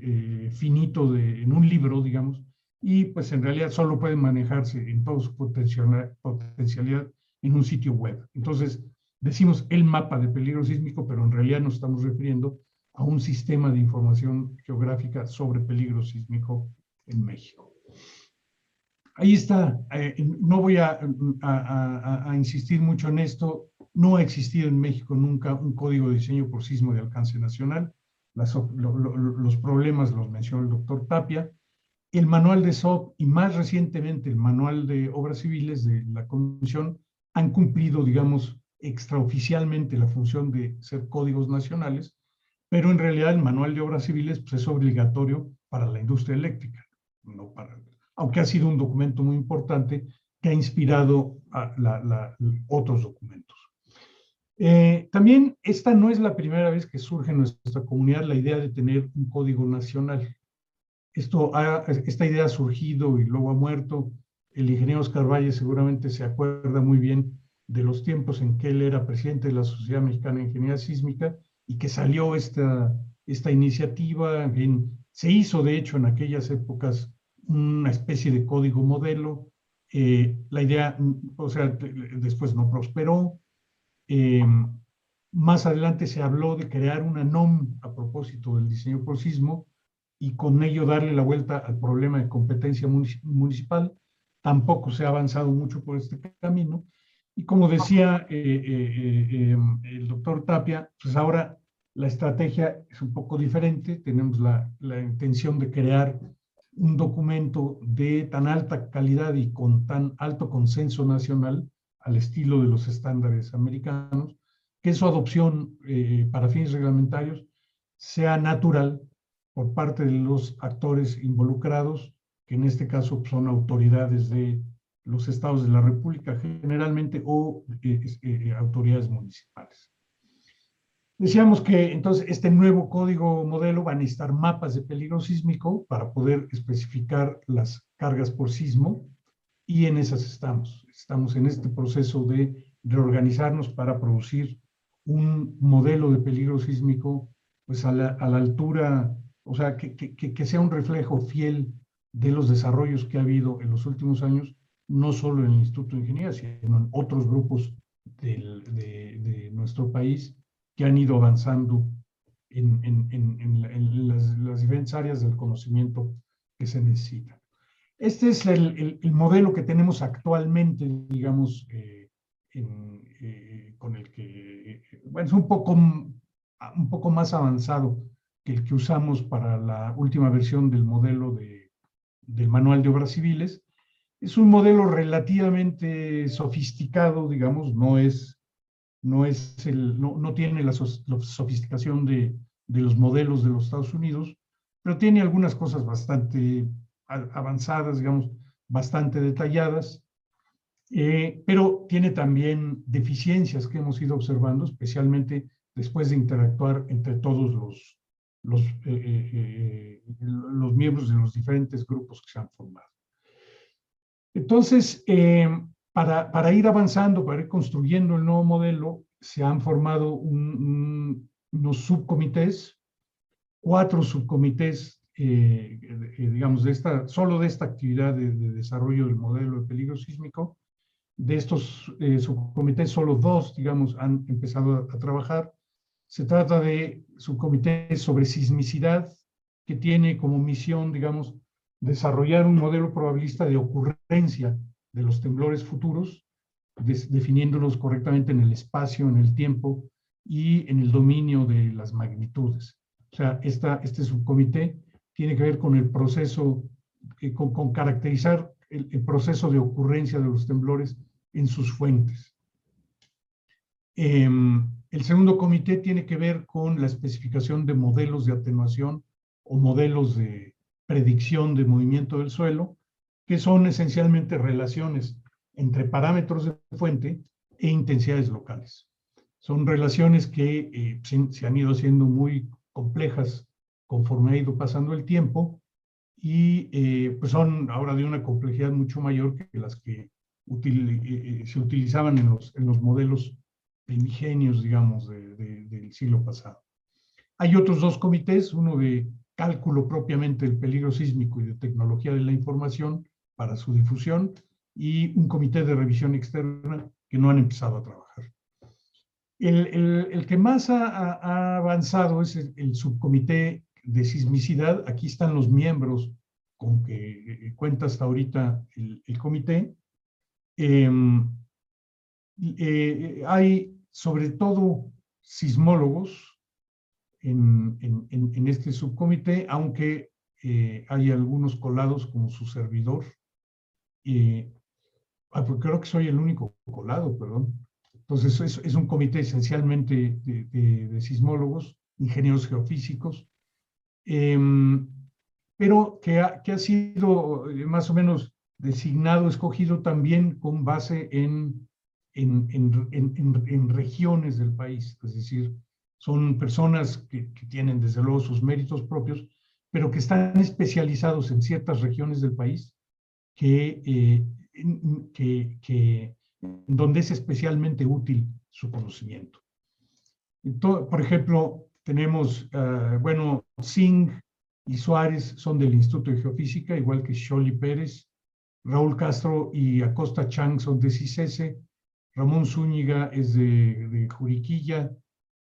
S4: eh, finito, de, en un libro, digamos, y pues en realidad solo puede manejarse en toda su potencialidad en un sitio web. Entonces, decimos el mapa de peligro sísmico, pero en realidad nos estamos refiriendo a un sistema de información geográfica sobre peligro sísmico en México. Ahí está, eh, no voy a, insistir mucho en esto, no ha existido en México nunca un código de diseño por sismo de alcance nacional, los problemas los mencionó el doctor Tapia, el manual de SOP y más recientemente el manual de obras civiles de la Comisión han cumplido, digamos, extraoficialmente la función de ser códigos nacionales, pero en realidad el manual de obras civiles pues, es obligatorio para la industria eléctrica, no para, aunque ha sido un documento muy importante que ha inspirado a otros documentos. Eh, también esta no es la primera vez que surge en nuestra comunidad la idea de tener un código nacional. Esto esta idea ha surgido y luego ha muerto. El ingeniero Oscar Valle seguramente se acuerda muy bien de los tiempos en que él era presidente de la Sociedad Mexicana de Ingeniería Sísmica y que salió esta, esta iniciativa. se hizo, de hecho, en aquellas épocas una especie de código modelo. Eh, la idea, o sea, después no prosperó. Eh, más adelante se habló de crear una NOM a propósito del diseño por sismo y con ello darle la vuelta al problema de competencia municipal. Tampoco se ha avanzado mucho por este camino. Y como decía eh, em, el doctor Tapia, pues ahora la estrategia es un poco diferente. Tenemos la, la intención de crear un documento de tan alta calidad y con tan alto consenso nacional al estilo de los estándares americanos, que su adopción para fines reglamentarios sea natural por parte de los actores involucrados, que en este caso son autoridades de los estados de la República generalmente o eh, eh, autoridades municipales. Decíamos que entonces este nuevo código modelo va a necesitar mapas de peligro sísmico para poder especificar las cargas por sismo y en esas estamos. Estamos en este proceso de reorganizarnos para producir un modelo de peligro sísmico pues a la, a la altura o sea, que, que, sea un reflejo fiel de los desarrollos que ha habido en los últimos años, no solo en el Instituto de Ingeniería, sino en otros grupos de, de, nuestro país que han ido avanzando en, en, en, las, diferentes áreas del conocimiento que se necesitan. Este es el, el, modelo que tenemos actualmente, digamos, eh, eh, con el que, bueno, es un poco, un poco más avanzado el que usamos para la última versión del modelo de, del manual de obras civiles. Es un modelo relativamente sofisticado, digamos, no es, no es el, no, no tiene la, sofisticación de, de, los modelos de los Estados Unidos, pero tiene algunas cosas bastante avanzadas, digamos, bastante detalladas, eh, pero tiene también deficiencias que hemos ido observando, especialmente después de interactuar entre todos los, los, eh, eh, los miembros de los diferentes grupos que se han formado. Entonces, para, para, ir avanzando, para ir construyendo el nuevo modelo, se han formado unos subcomités, cuatro subcomités, digamos, de esta, solo de esta actividad de, desarrollo del modelo de peligro sísmico. De estos subcomités, solo dos, digamos, han empezado a trabajar se trata de su comité sobre sismicidad, que tiene como misión, digamos, desarrollar un modelo probabilista de ocurrencia de los temblores futuros, definiéndolos correctamente en el espacio, en el tiempo y en el dominio de las magnitudes. O sea, esta, este subcomité tiene que ver con el proceso, eh, con, caracterizar el, proceso de ocurrencia de los temblores en sus fuentes. Em, el segundo comité tiene que ver con la especificación de modelos de atenuación o modelos de predicción de movimiento del suelo, que son esencialmente relaciones entre parámetros de fuente e intensidades locales. Son relaciones que eh, se, han ido haciendo muy complejas conforme ha ido pasando el tiempo y eh, pues son ahora de una complejidad mucho mayor que las que eh, se utilizaban en los, en los modelos primigenios, digamos, del siglo pasado. Hay otros dos comités, uno de cálculo propiamente del peligro sísmico y de tecnología de la información para su difusión y un comité de revisión externa que no han empezado a trabajar. El, el, que más ha, avanzado es el, subcomité de sismicidad. Aquí están los miembros con que eh, cuenta hasta ahorita el, comité. Em, eh, hay sobre todo sismólogos en, en, en este subcomité, aunque eh, hay algunos colados como su servidor. Pues creo que soy el único colado, perdón. Entonces, es, es un comité esencialmente de, sismólogos, ingenieros geofísicos, em, pero que ha, que ha, sido eh, más o menos designado, escogido también con base en, en, en, en regiones del país. Es decir, son personas que, que, tienen desde luego sus méritos propios, pero que están especializados en ciertas regiones del país que, eh, que, que donde es especialmente útil su conocimiento. por ejemplo, tenemos, uh, bueno, Singh y Suárez son del Instituto de Geofísica, igual que Sholi Pérez, Raúl Castro y Acosta Chang son de CICESE, Ramón Zúñiga es de, de Juriquilla,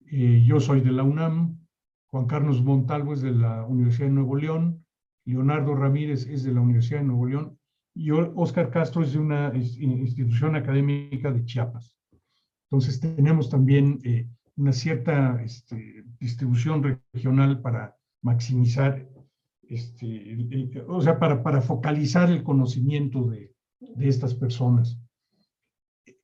S4: eh, yo soy de la UNAM, Juan Carlos Montalvo es de la Universidad de Nuevo León, Leonardo Ramírez es de la Universidad de Nuevo León y Oscar Castro es de una institución académica de Chiapas. Entonces tenemos también eh, una cierta este, distribución regional para maximizar, este, o sea, para, focalizar el conocimiento de, estas personas.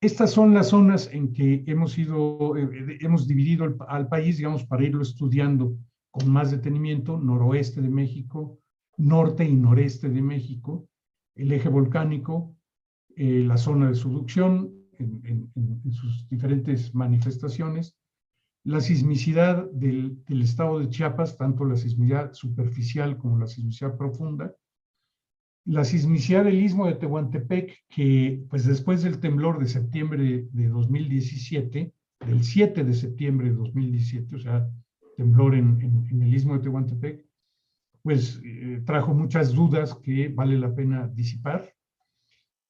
S4: Estas son las zonas en que hemos, ido, eh, hemos dividido al país, digamos, para irlo estudiando con más detenimiento, noroeste de México, norte y noreste de México, el eje volcánico, eh, la zona de subducción en, sus diferentes manifestaciones, la sismicidad del, estado de Chiapas, tanto la sismicidad superficial como la sismicidad profunda, la sismicidad del istmo de Tehuantepec, que pues después del temblor de septiembre de, 2017, del 7 de septiembre de 2017, o sea, temblor en, en el istmo de Tehuantepec, pues eh, trajo muchas dudas que vale la pena disipar.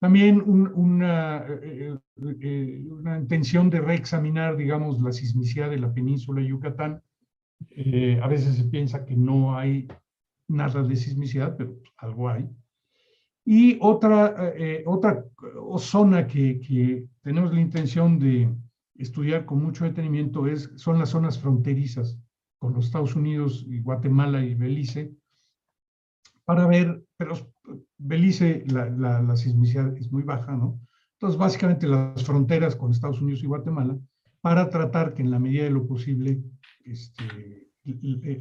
S4: También una, eh, eh, una, intención de reexaminar, digamos, la sismicidad de la península de Yucatán. a veces se piensa que no hay nada de sismicidad, pero algo hay. Y otra, otra zona que, que, tenemos la intención de estudiar con mucho detenimiento es, son las zonas fronterizas con los Estados Unidos y Guatemala y Belice, para ver, pero Belice, la, la, sismicidad es muy baja, ¿no? Entonces, básicamente las fronteras con Estados Unidos y Guatemala, para tratar que en la medida de lo posible este,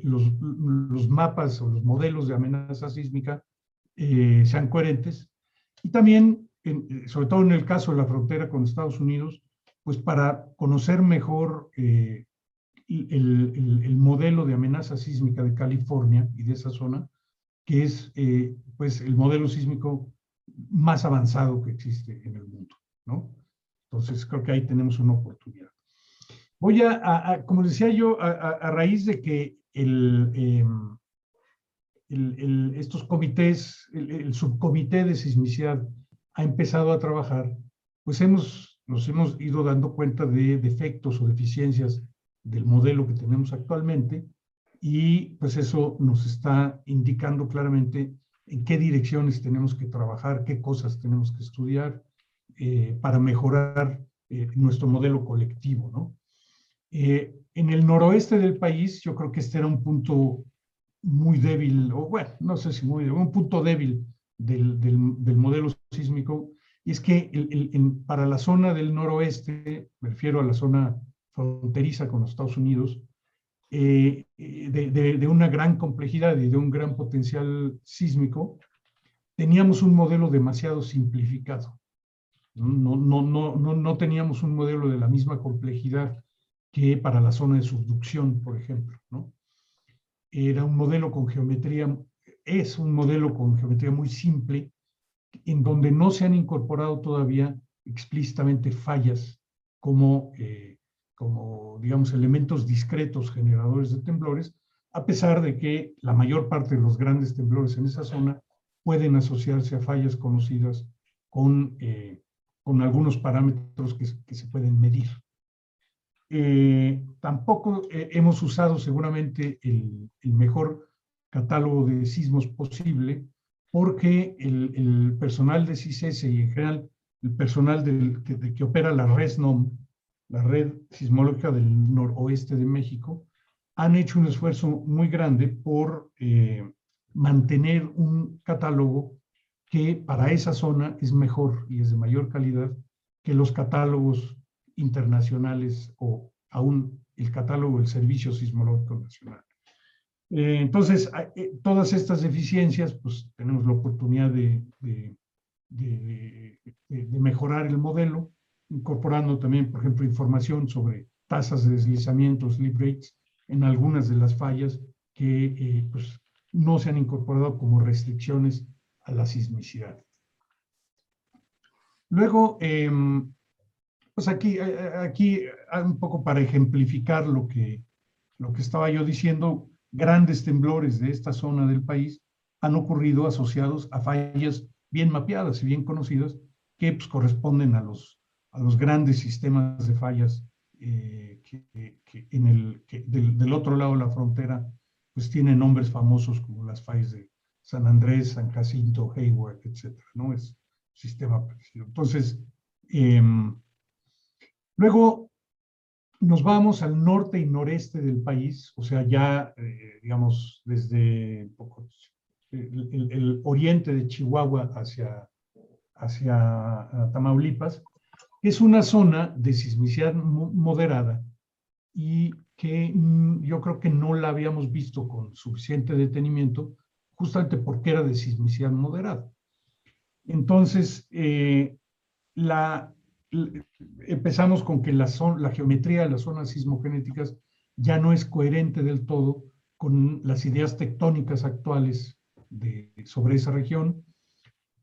S4: los, los, mapas o los modelos de amenaza sísmica eh, sean coherentes. Y también, sobre todo en el caso de la frontera con Estados Unidos, pues para conocer mejor eh, el, el, el, modelo de amenaza sísmica de California y de esa zona, que es eh, pues el modelo sísmico más avanzado que existe en el mundo, ¿no? Entonces creo que ahí tenemos una oportunidad. Voy a, como decía yo, a, raíz de que em, el, el, estos comités, el, subcomité de sismicidad ha empezado a trabajar, pues hemos, nos hemos ido dando cuenta de defectos o deficiencias del modelo que tenemos actualmente y pues eso nos está indicando claramente en qué direcciones tenemos que trabajar, qué cosas tenemos que estudiar eh, para mejorar eh, nuestro modelo colectivo, ¿no? Eh, en el noroeste del país, yo creo que este era un punto muy débil, o bueno, no sé si muy débil, un punto débil del, del, del modelo sísmico, y es que el, para la zona del noroeste, me refiero a la zona fronteriza con los Estados Unidos, eh, de, una gran complejidad y de un gran potencial sísmico, teníamos un modelo demasiado simplificado. No, no, no, no, no teníamos un modelo de la misma complejidad que para la zona de subducción, por ejemplo. ¿no? Era un modelo con geometría, es un modelo con geometría muy simple, en donde no se han incorporado todavía explícitamente fallas como eh, como, digamos, elementos discretos generadores de temblores, a pesar de que la mayor parte de los grandes temblores en esa zona pueden asociarse a fallas conocidas con, eh, con algunos parámetros que, que, se pueden medir. Eh, tampoco eh, hemos usado seguramente el, el, mejor catálogo de sismos posible porque el, el personal de CISES y en general el personal del, que, que opera la RESNOM, la Red Sismológica del Noroeste de México, han hecho un esfuerzo muy grande por eh, mantener un catálogo que para esa zona es mejor y es de mayor calidad que los catálogos internacionales o aún el catálogo del Servicio Sismológico Nacional. Eh, entonces, eh, todas estas deficiencias, pues tenemos la oportunidad de, de, mejorar el modelo, incorporando también, por ejemplo, información sobre tasas de deslizamiento, sleep rates, en algunas de las fallas que eh, pues, no se han incorporado como restricciones a la sismicidad. Luego, eh, pues aquí, eh, eh, aquí un poco para ejemplificar lo que, lo que estaba yo diciendo, grandes temblores de esta zona del país han ocurrido asociados a fallas bien mapeadas y bien conocidas que pues, corresponden a los, a los grandes sistemas de fallas eh, que, en el, del, otro lado de la frontera pues tienen nombres famosos como las fallas de San Andrés, San Jacinto, Hayward, etcétera, ¿no? Es sistema parecido. Entonces, eh, luego nos vamos al norte y noreste del país, o sea, ya, eh, digamos, desde poco, el, el, oriente de Chihuahua hacia, hacia Tamaulipas, es una zona de sismicidad moderada y que mm, yo creo que no la habíamos visto con suficiente detenimiento, justamente porque era de sismicidad moderada. Entonces, eh, la, empezamos con que la, la geometría de las zonas sismogenéticas ya no es coherente del todo con las ideas tectónicas actuales sobre esa región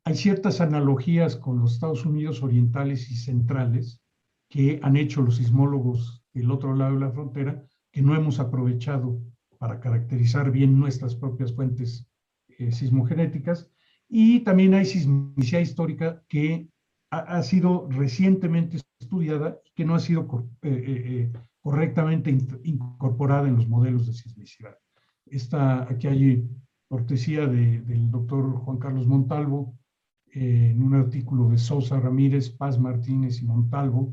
S4: hay ciertas analogías con los Estados Unidos orientales y centrales que han hecho los sismólogos del otro lado de la frontera, que no hemos aprovechado para caracterizar bien nuestras propias fuentes eh, sismogenéticas. Y también hay sismicidad histórica que ha, ha, sido recientemente estudiada y que no ha sido eh, eh, correctamente incorporada en los modelos de sismicidad. Esta, aquí hay cortesía de, del doctor Juan Carlos Montalvo, eh, en un artículo de Sosa Ramírez, Paz Martínez y Montalvo,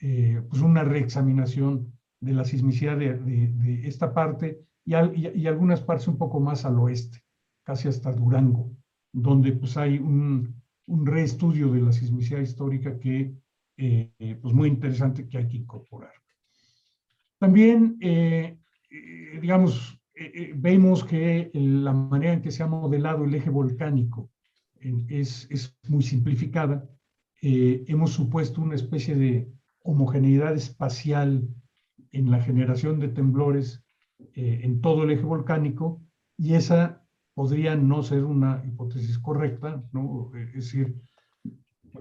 S4: eh, pues una reexaminación de la sismicidad de, de, de esta parte y, al, y, y, algunas partes un poco más al oeste, casi hasta Durango, donde pues hay un, un reestudio de la sismicidad histórica que eh, pues muy interesante que hay que incorporar. También, eh, digamos, vemos que la manera en que se ha modelado el eje volcánico es, es muy simplificada. Eh, hemos supuesto una especie de homogeneidad espacial en la generación de temblores eh, en todo el eje volcánico y esa podría no ser una hipótesis correcta, ¿no? Es decir,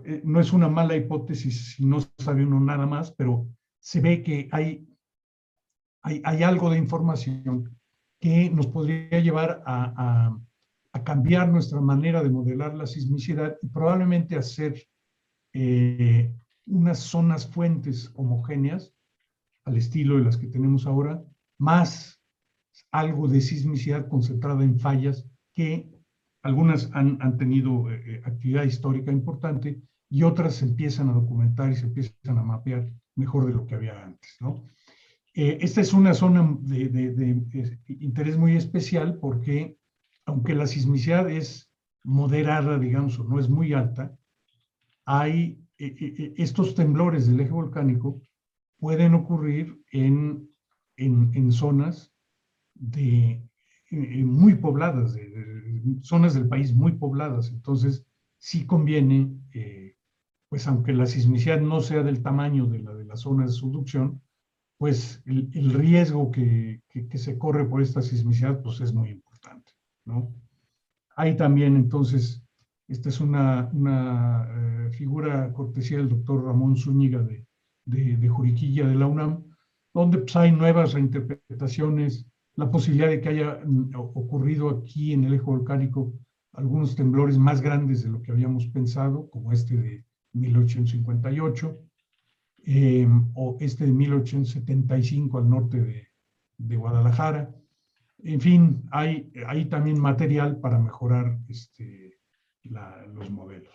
S4: eh, no es una mala hipótesis si no sabe uno nada más, pero se ve que hay, hay, hay algo de información que nos podría llevar a a cambiar nuestra manera de modelar la sismicidad y probablemente hacer eh, unas zonas fuentes homogéneas al estilo de las que tenemos ahora, más algo de sismicidad concentrada en fallas que algunas han, han tenido eh, eh actividad histórica importante y otras se empiezan a documentar y se empiezan a mapear mejor de lo que había antes. ¿no? Esta es una zona de, de interés muy especial porque aunque la sismicidad es moderada, digamos, o no es muy alta, hay eh, eh, eh, estos temblores del eje volcánico pueden ocurrir en, en, en zonas muy pobladas, zonas del país muy pobladas. Entonces, sí conviene, eh, pues aunque la sismicidad no sea del tamaño de la de las zonas de subducción, pues el, el riesgo que, que, que, se corre por esta sismicidad pues es muy importante. Hay también entonces, esta es una, eh, figura cortesía del doctor Ramón Zúñiga de, Juriquilla de la UNAM, donde pues, hay nuevas reinterpretaciones, la posibilidad de que haya mm, ocurrido aquí en el eje volcánico algunos temblores más grandes de lo que habíamos pensado, como este de 1858, em, o este de 1875 al norte de Guadalajara. En fin, hay, hay también material para mejorar este, los modelos.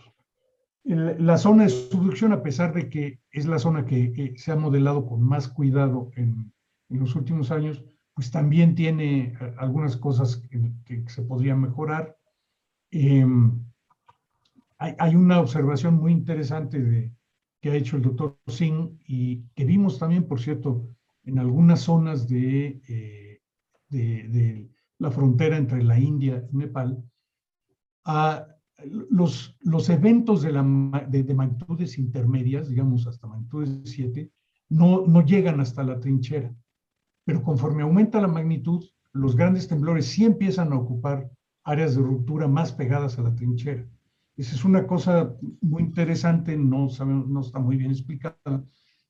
S4: La zona de subducción, a pesar de que es la zona que se ha modelado con más cuidado en, en los últimos años, pues también tiene eh, algunas cosas que, se podrían mejorar. Em, hay, hay, una observación muy interesante de, que ha hecho el doctor Singh y que vimos también, por cierto, en algunas zonas de, eh, de, la frontera entre la India y Nepal, a los, los eventos de, la, de, magnitudes intermedias, digamos hasta magnitudes 7, no, no llegan hasta la trinchera. Pero conforme aumenta la magnitud, los grandes temblores sí empiezan a ocupar áreas de ruptura más pegadas a la trinchera. Esa es una cosa muy interesante, no, sabemos, no está muy bien explicada,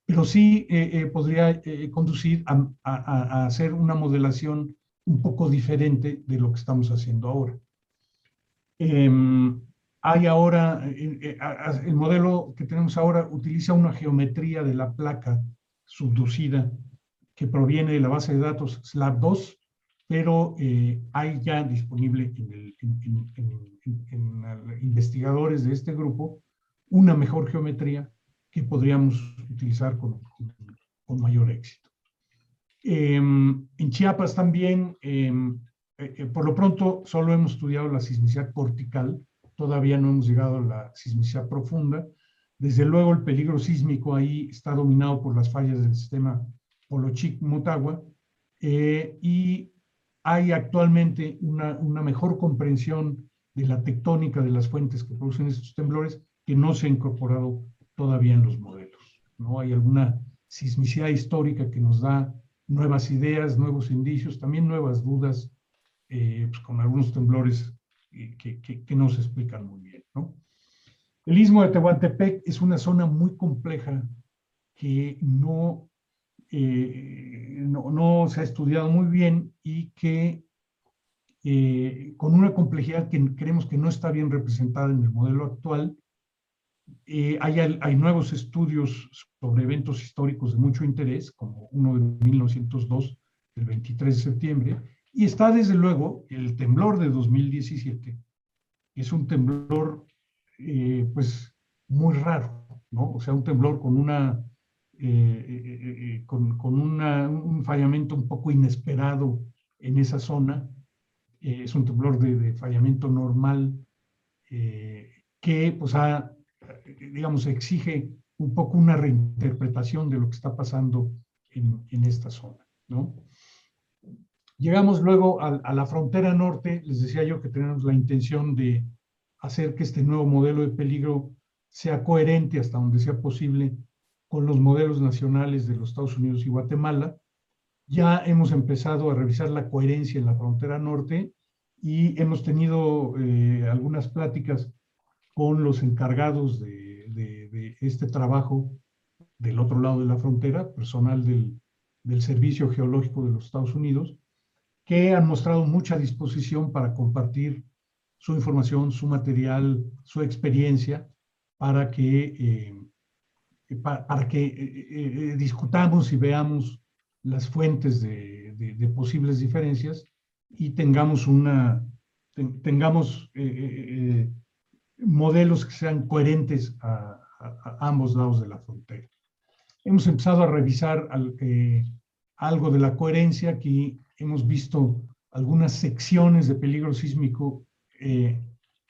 S4: pero sí eh, eh, podría eh, conducir a, hacer una modelación un poco diferente de lo que estamos haciendo ahora. Em, hay ahora, el modelo que tenemos ahora utiliza una geometría de la placa subducida que proviene de la base de datos SLAB2, pero hay ya disponible en, en, investigadores de este grupo una mejor geometría que podríamos utilizar con, mayor éxito. Em, en Chiapas también, em, eh, eh, por lo pronto, solo hemos estudiado la sismicidad cortical, todavía no hemos llegado a la sismicidad profunda. Desde luego, el peligro sísmico ahí está dominado por las fallas del sistema Polochic-Motagua eh, y hay actualmente una mejor comprensión de la tectónica de las fuentes que producen estos temblores que no se ha incorporado todavía en los modelos. ¿no? Hay alguna sismicidad histórica que nos da nuevas ideas, nuevos indicios, también nuevas dudas, eh, pues con algunos temblores que, que, que, no se explican muy bien. El istmo de Tehuantepec es una zona muy compleja que no, eh, no, no, se ha estudiado muy bien y que eh, con una complejidad que creemos que no está bien representada en el modelo actual, eh, hay, hay, nuevos estudios sobre eventos históricos de mucho interés, como uno de 1902, el 23 de septiembre, y está desde luego el temblor de 2017, que es un temblor eh, pues muy raro, ¿no? O sea, un temblor con una, eh, con, con una, un fallamiento un poco inesperado en esa zona. es un temblor de, de fallamiento normal que pues ha digamos, exige un poco una reinterpretación de lo que está pasando en, en esta zona, ¿no? Llegamos luego a, a, la frontera norte, les decía yo que tenemos la intención de hacer que este nuevo modelo de peligro sea coherente hasta donde sea posible con los modelos nacionales de los Estados Unidos y Guatemala. Ya hemos empezado a revisar la coherencia en la frontera norte y hemos tenido eh, algunas pláticas con los encargados de, de, este trabajo del otro lado de la frontera, personal del, del Servicio Geológico de los Estados Unidos, que han mostrado mucha disposición para compartir su información, su material, su experiencia, para que, eh, para, para, que eh, eh, discutamos y veamos las fuentes de, de, de, posibles diferencias y tengamos una, ten, tengamos eh, modelos que sean coherentes a, a, a, ambos lados de la frontera. Hemos empezado a revisar al, eh, algo de la coherencia. Aquí hemos visto algunas secciones de peligro sísmico. Eh,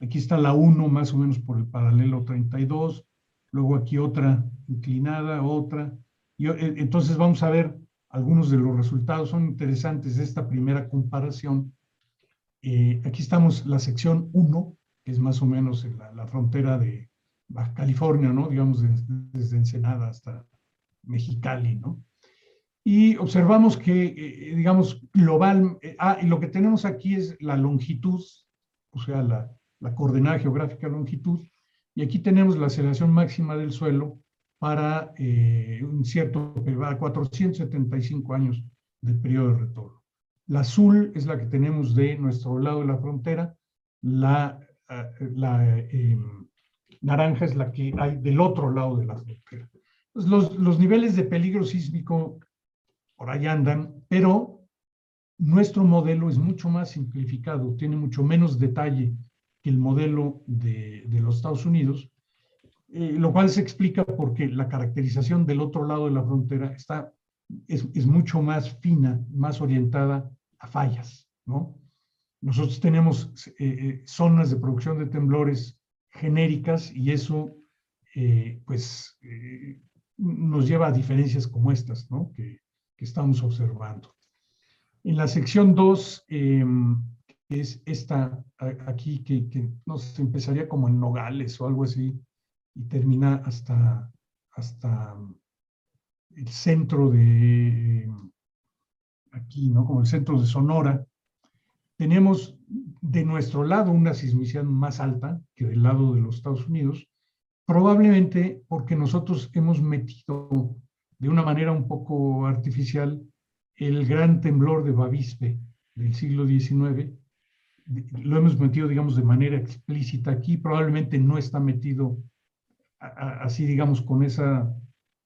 S4: aquí está la 1 más o menos por el paralelo 32, luego aquí otra inclinada, otra. Y, eh, entonces vamos a ver algunos de los resultados. Son interesantes de esta primera comparación. Eh, aquí estamos la sección 1, que es más o menos la, frontera de California, ¿no? Digamos, desde, desde Ensenada hasta Mexicali, ¿no? Y observamos que, eh, digamos, global, eh, ah, y lo que tenemos aquí es la longitud, o sea, la, coordenada geográfica longitud, y aquí tenemos la aceleración máxima del suelo para eh, un cierto periodo, 475 años de periodo de retorno. La azul es la que tenemos de nuestro lado de la frontera, la, eh, la em, naranja es la que hay del otro lado de la frontera. Los, los niveles de peligro sísmico por ahí andan, pero nuestro modelo es mucho más simplificado, tiene mucho menos detalle que el modelo de, de los Estados Unidos, eh, lo cual se explica porque la caracterización del otro lado de la frontera está, es, es mucho más fina, más orientada a fallas, ¿no? Nosotros tenemos eh, eh, zonas de producción de temblores genéricas y eso, pues, nos lleva a diferencias como estas, ¿no? Que, que estamos observando. En la sección 2, em, que es esta aquí, que, que nos empezaría como en Nogales o algo así, y termina hasta, hasta el centro de, aquí, ¿no? Como el centro de Sonora. Tenemos de nuestro lado una sismicidad más alta que del lado de los Estados Unidos, probablemente porque nosotros hemos metido de una manera un poco artificial el gran temblor de Bavispe del siglo XIX, lo hemos metido, digamos, de manera explícita aquí, probablemente no está metido así, digamos, con esa,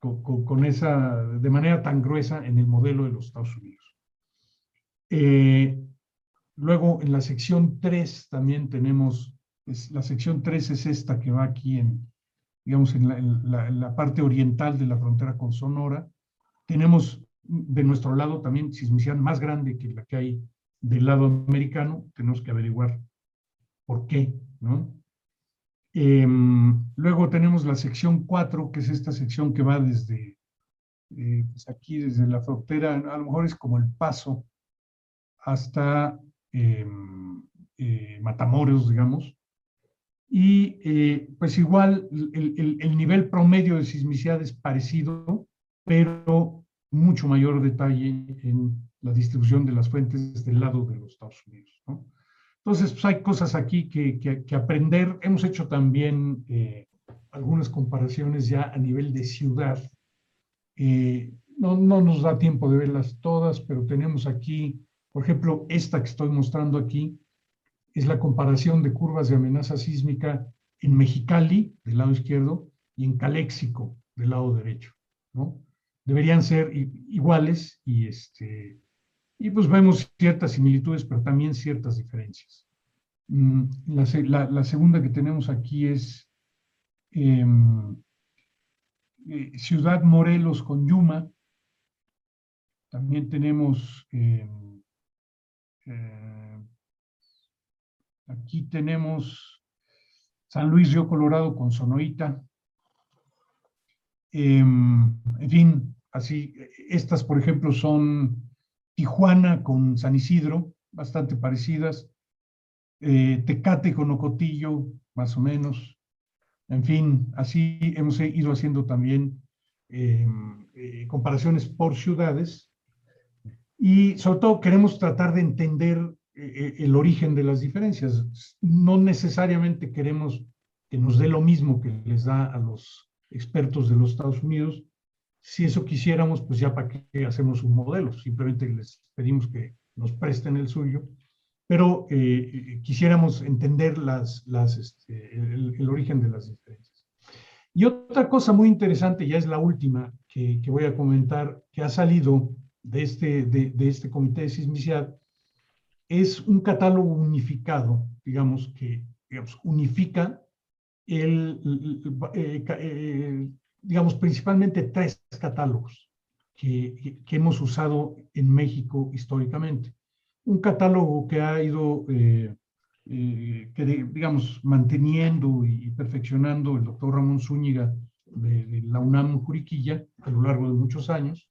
S4: con, esa, de manera tan gruesa en el modelo de los Estados Unidos. Eh, luego, en la sección 3 también tenemos, la sección 3 es esta que va aquí en, digamos, en la, parte oriental de la frontera con Sonora. Tenemos de nuestro lado también sismicidad más grande que la que hay del lado americano. Tenemos que averiguar por qué. Em, luego tenemos la sección 4, que es esta sección que va desde eh, pues aquí, desde la frontera, a lo mejor es como el paso hasta Matamoros, digamos. Y eh, pues igual el, nivel promedio de sismicidad es parecido, pero mucho mayor detalle en la distribución de las fuentes del lado de los Estados Unidos. Entonces, pues hay cosas aquí que, que, aprender. Hemos hecho también eh, algunas comparaciones ya a nivel de ciudad. Eh, no, no nos da tiempo de verlas todas, pero tenemos aquí, por ejemplo, esta que estoy mostrando aquí, es la comparación de curvas de amenaza sísmica en Mexicali, del lado izquierdo, y en Caléxico, del lado derecho. ¿no? Deberían ser iguales y, este, y pues vemos ciertas similitudes, pero también ciertas diferencias. Mm, la, la, segunda que tenemos aquí es em, eh, Ciudad Morelos con Yuma. También tenemos em, eh, Aquí tenemos San Luis Río Colorado con Sonoita. Em, en fin, así, estas por ejemplo son Tijuana con San Isidro, bastante parecidas. Eh, Tecate con Ocotillo, más o menos. En fin, así hemos ido haciendo también em, eh, comparaciones por ciudades. Y sobre todo queremos tratar de entender eh, el origen de las diferencias. No necesariamente queremos que nos dé lo mismo que les da a los expertos de los Estados Unidos. Si eso quisiéramos, pues ya para qué hacemos un modelo, simplemente les pedimos que nos presten el suyo, pero eh, quisiéramos entender las, las, este, el, origen de las diferencias. Y otra cosa muy interesante, ya es la última que, que voy a comentar, que ha salido de este, de, de este comité de sismicidad, es un catálogo unificado, digamos, que unifica el, eh, eh, digamos, principalmente tres catálogos que, que, hemos usado en México históricamente. Un catálogo que ha ido, eh, que, digamos, manteniendo y perfeccionando el doctor Ramón Zúñiga de, de, la UNAM Juriquilla a lo largo de muchos años,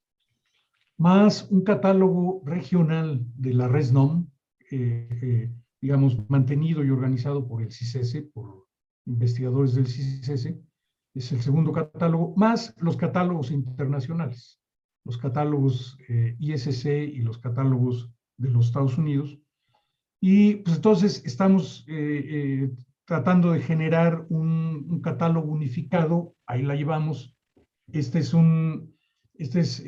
S4: más un catálogo regional de la RESNOM, eh, eh, digamos, mantenido y organizado por el CICESE, por investigadores del CICESE, es el segundo catálogo, más los catálogos internacionales, los catálogos eh, ISC y los catálogos de los Estados Unidos. Y pues entonces estamos tratando de generar un, un, catálogo unificado, ahí la llevamos, Este es un, este es,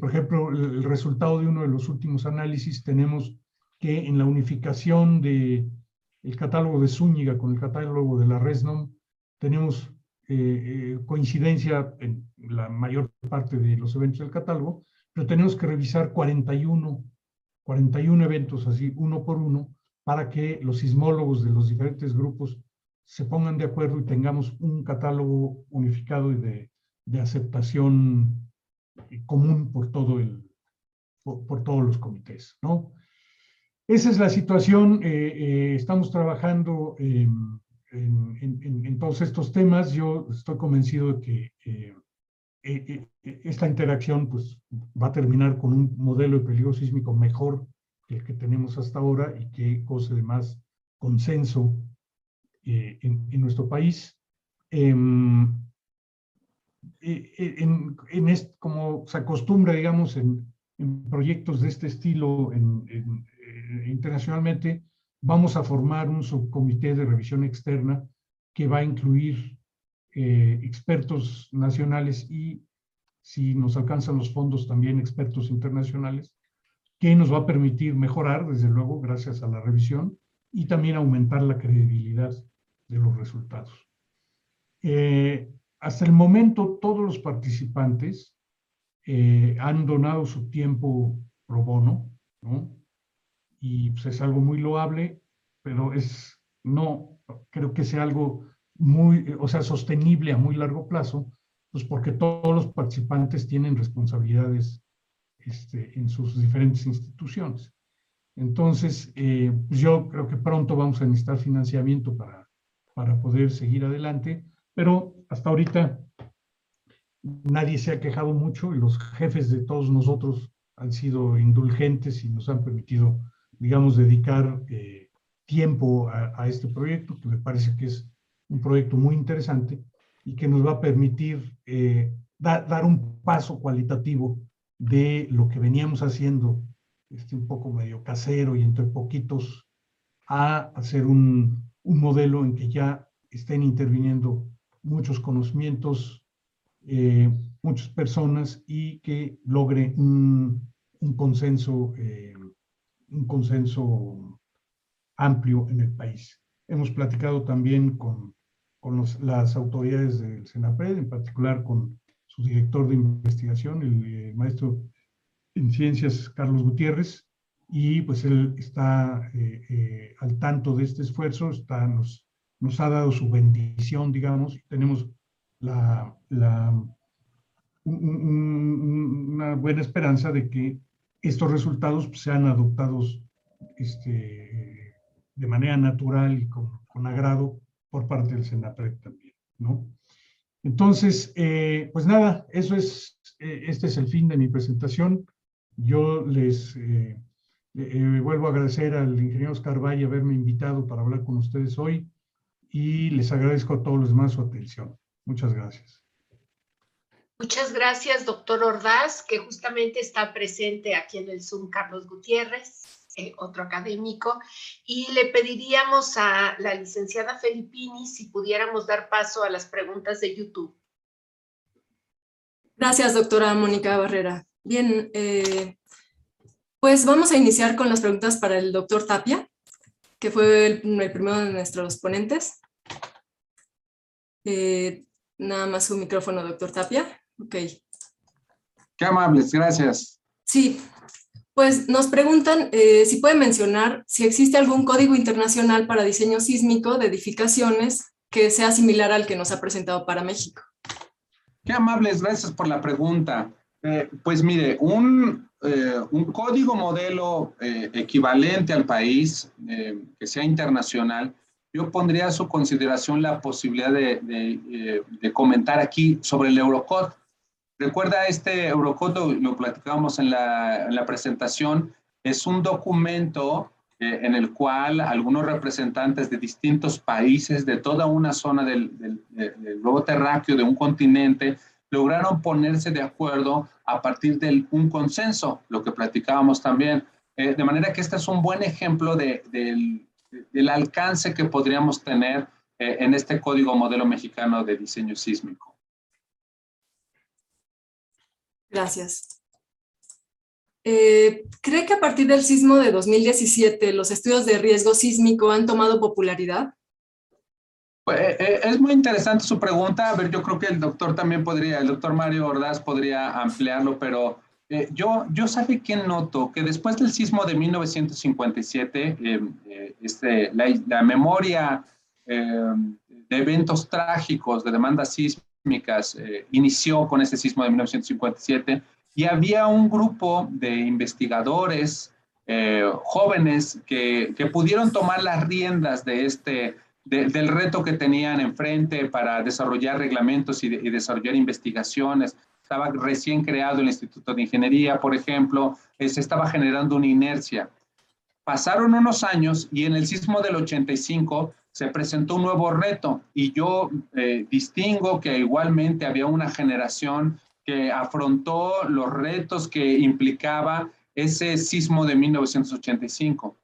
S4: por ejemplo, el resultado de uno de los últimos análisis. Tenemos que en la unificación de el catálogo de Zúñiga con el catálogo de la Resnom, tenemos coincidencia en la mayor parte de los eventos del catálogo, pero tenemos que revisar 41, 41 eventos así, uno por uno, para que los sismólogos de los diferentes grupos se pongan de acuerdo y tengamos un catálogo unificado y de, de aceptación común por, todo el, por, todos los comités. ¿no? Esa es la situación. Eh, eh, estamos trabajando en, en, todos estos temas. Yo estoy convencido de que eh, eh, eh, esta interacción pues, va a terminar con un modelo de peligro sísmico mejor que el que tenemos hasta ahora y que goce de más consenso eh, en, nuestro país. Em, en, como se acostumbra, digamos, en, proyectos de este estilo internacionalmente, vamos a formar un subcomité de revisión externa que va a incluir eh, expertos nacionales y, si nos alcanzan los fondos, también expertos internacionales, que nos va a permitir mejorar, desde luego, gracias a la revisión, y también aumentar la credibilidad de los resultados. Eh, hasta el momento, todos los participantes eh, han donado su tiempo pro bono, ¿no? Y pues, es algo muy loable, pero es, no creo que sea algo muy, o sea, sostenible a muy largo plazo, pues porque todos los participantes tienen responsabilidades este, en sus diferentes instituciones. Entonces, eh, pues yo creo que pronto vamos a necesitar financiamiento para, para poder seguir adelante, pero hasta ahorita nadie se ha quejado mucho. Y los jefes de todos nosotros han sido indulgentes y nos han permitido, digamos, dedicar eh, tiempo a, este proyecto, que me parece que es un proyecto muy interesante y que nos va a permitir eh, dar un paso cualitativo de lo que veníamos haciendo, este, un poco medio casero y entre poquitos, a hacer un modelo en que ya estén interviniendo muchos conocimientos, eh, muchas personas y que logre un, un consenso, eh, un consenso amplio en el país. Hemos platicado también con con las autoridades del SENAPRED, en particular con su director de investigación, el eh, maestro en ciencias Carlos Gutiérrez, y pues él está eh, eh, al tanto de este esfuerzo, está, nos, nos ha dado su bendición, digamos, tenemos la, la una buena esperanza de que estos resultados pues, sean adoptados este, de manera natural y con, con agrado por parte del SENAPRED también, ¿no? Entonces, eh, pues nada, eso es, eh, este es el fin de mi presentación. Yo les eh, vuelvo a agradecer al ingeniero Oscar Valle haberme invitado para hablar con ustedes hoy y les agradezco a todos los demás su atención. Muchas gracias.
S2: Muchas gracias, doctor Ordaz, que justamente está presente aquí en el Zoom, Carlos Gutiérrez. Eh, otro académico, y le pediríamos a la licenciada Felipini si pudiéramos dar paso a las preguntas de YouTube.
S6: Gracias, doctora Mónica Barrera. Bien, eh, pues vamos a iniciar con las preguntas para el doctor Tapia, que fue el, primero de nuestros ponentes. Eh, nada más su micrófono, doctor Tapia. Ok.
S3: Qué amables, gracias.
S6: Sí, pues nos preguntan eh, si puede mencionar si existe algún código internacional para diseño sísmico de edificaciones que sea similar al que nos ha presentado para México.
S3: Qué amables, gracias por la pregunta. Eh, pues mire, un, eh, un código modelo equivalente al país, que sea internacional, yo pondría a su consideración la posibilidad de, comentar aquí sobre el Eurocode. Recuerda este Eurocode, lo platicábamos en la, en la presentación, es un documento eh, en el cual algunos representantes de distintos países de toda una zona del, del, del, globo terráqueo, de un continente, lograron ponerse de acuerdo a partir de un consenso, lo que platicábamos también. Eh, de manera que este es un buen ejemplo de, del, del, alcance que podríamos tener eh, en este código modelo mexicano de diseño sísmico.
S6: Gracias. Eh, ¿Cree que a partir del sismo de 2017 los estudios de riesgo sísmico han tomado popularidad?
S3: Pues, eh, eh, es muy interesante su pregunta. A ver, yo creo que el doctor también podría, el doctor Mario Ordaz podría ampliarlo, pero yo, yo sabe que noto que después del sismo de 1957, este, la, la, memoria de eventos trágicos, de demandas sísmicas, inició con ese sismo de 1957 y había un grupo de investigadores eh, jóvenes que, que, pudieron tomar las riendas de este, del reto que tenían enfrente para desarrollar reglamentos y, desarrollar investigaciones. Estaba recién creado el Instituto de Ingeniería, por ejemplo, eh, se estaba generando una inercia. Pasaron unos años y en el sismo del 85 se presentó un nuevo reto y yo eh, distingo que igualmente había una generación que afrontó los retos que implicaba ese sismo de 1985.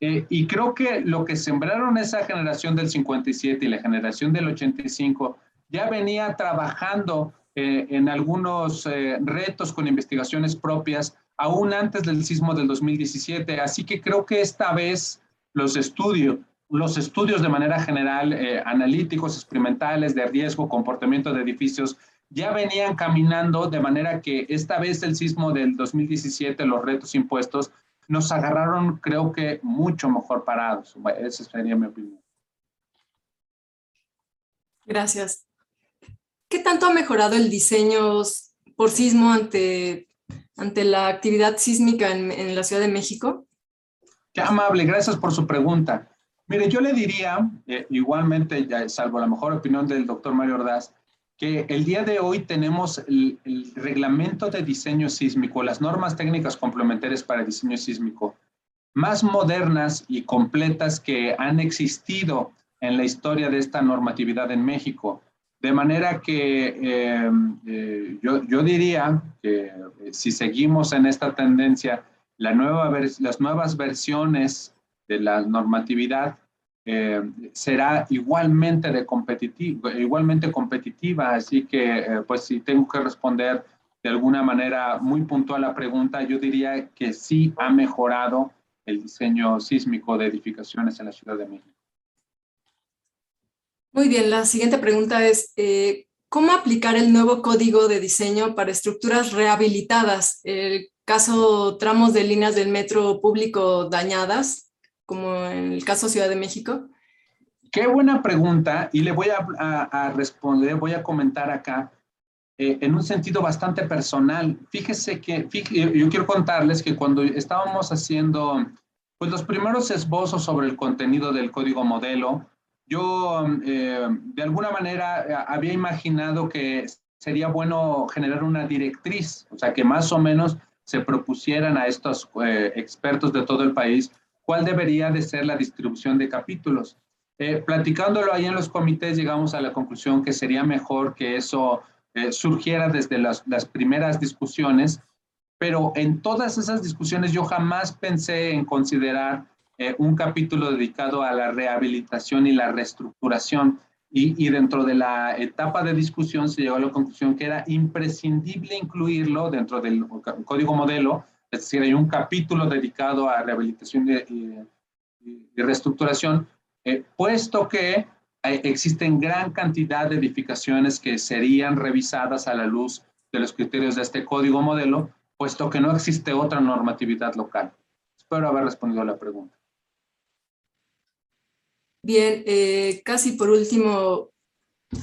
S3: Eh, y creo que lo que sembraron esa generación del 57 y la generación del 85 ya venía trabajando eh, en algunos eh, retos con investigaciones propias aún antes del sismo del 2017. Así que creo que esta vez los estudios, los estudios de manera general, analíticos, experimentales de riesgo, comportamiento de edificios, ya venían caminando de manera que esta vez el sismo del 2017, los retos impuestos, nos agarraron, creo que, mucho mejor parados. Esa sería mi opinión.
S6: Gracias. ¿Qué tanto ha mejorado el diseño por sismo ante, ante la actividad sísmica en, la Ciudad de México?
S3: Qué amable, gracias por su pregunta. Mire, yo le diría, eh, igualmente, salvo la mejor opinión del doctor Mario Ordaz, que el día de hoy tenemos el, reglamento de diseño sísmico, las normas técnicas complementarias para diseño sísmico más modernas y completas que han existido en la historia de esta normatividad en México. De manera que eh, eh, yo, yo, diría que eh, si seguimos en esta tendencia, las nuevas versiones de la normatividad eh, será igualmente, de igualmente competitiva. Así que, eh, pues si tengo que responder de alguna manera muy puntual a la pregunta, yo diría que sí ha mejorado el diseño sísmico de edificaciones en la Ciudad de México.
S6: Muy bien, la siguiente pregunta es, eh, ¿cómo aplicar el nuevo código de diseño para estructuras rehabilitadas? El caso tramos de líneas del metro público dañadas, como en el caso Ciudad de México?
S3: Qué buena pregunta y le voy a, responder, voy a comentar acá eh, en un sentido bastante personal. Fíjese que yo quiero contarles que cuando estábamos haciendo pues, los primeros esbozos sobre el contenido del código modelo, yo eh, de alguna manera eh, había imaginado que sería bueno generar una directriz, o sea, que más o menos se propusieran a estos expertos de todo el país cuál debería de ser la distribución de capítulos. Eh, platicándolo ahí en los comités, llegamos a la conclusión que sería mejor que eso eh, surgiera desde las, primeras discusiones, pero en todas esas discusiones yo jamás pensé en considerar eh, un capítulo dedicado a la rehabilitación y la reestructuración. Y, dentro de la etapa de discusión se llegó a la conclusión que era imprescindible incluirlo dentro del código modelo es decir, hay un capítulo dedicado a rehabilitación y, reestructuración, eh, puesto que eh, existen gran cantidad de edificaciones que serían revisadas a la luz de los criterios de este código modelo, puesto que no existe otra normatividad local. Espero haber respondido a la pregunta.
S6: Bien, eh, casi por último,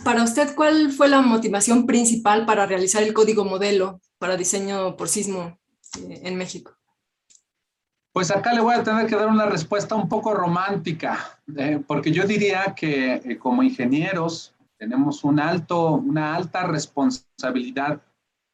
S6: para usted, ¿cuál fue la motivación principal para realizar el código modelo para diseño por sismo en México?
S3: Pues acá le voy a tener que dar una respuesta un poco romántica, eh, porque yo diría que eh, como ingenieros tenemos un alto, una alta responsabilidad,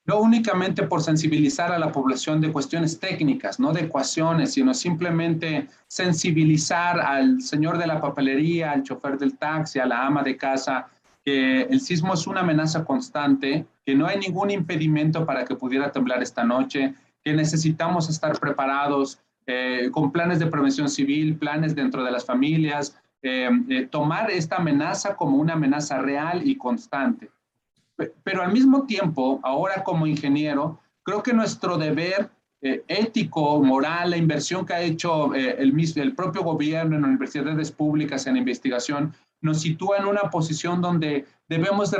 S3: no únicamente por sensibilizar a la población de cuestiones técnicas, no de ecuaciones, sino simplemente sensibilizar al señor de la papelería, al chofer del taxi, a la ama de casa, que el sismo es una amenaza constante, que no hay ningún impedimento para que pudiera temblar esta noche, que necesitamos estar preparados eh, con planes de prevención civil, planes dentro de las familias, eh, eh, tomar esta amenaza como una amenaza real y constante. Pero al mismo tiempo, ahora como ingeniero, creo que nuestro deber ético, moral, la inversión que ha hecho eh, el, el propio gobierno en universidades públicas en investigación, nos sitúa en una posición donde debemos de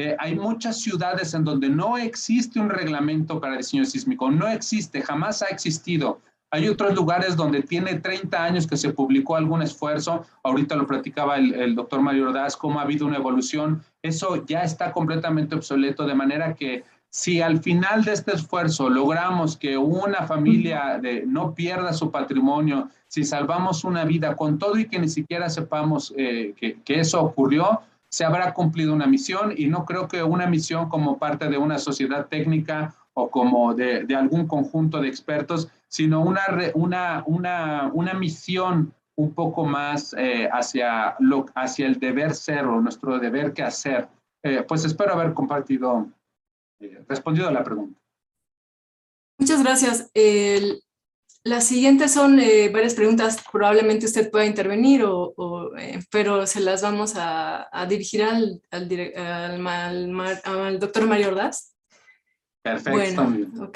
S3: eh, hay muchas ciudades en donde no existe un reglamento para diseño sísmico, no existe, jamás ha existido. Hay otros lugares donde tiene 30 años que se publicó algún esfuerzo. Ahorita lo platicaba el, doctor Mario Ordaz, cómo ha habido una evolución. Eso ya está completamente obsoleto, de manera que si al final de este esfuerzo logramos que una familia de, no pierda su patrimonio, si salvamos una vida con todo y que ni siquiera sepamos eh, que, que eso ocurrió, se habrá cumplido una misión y no creo que una misión como parte de una sociedad técnica o como de, algún conjunto de expertos, sino una, una, una, una misión un poco más eh, hacia, lo, hacia el deber ser o nuestro deber que hacer. Eh, pues espero haber compartido, eh, respondido a la pregunta.
S6: Muchas gracias. Las siguientes son varias preguntas, probablemente usted pueda intervenir, o, o pero se las vamos a, a dirigir al, al, al, al, doctor Mario Ordaz.
S3: Perfecto.
S6: Bueno,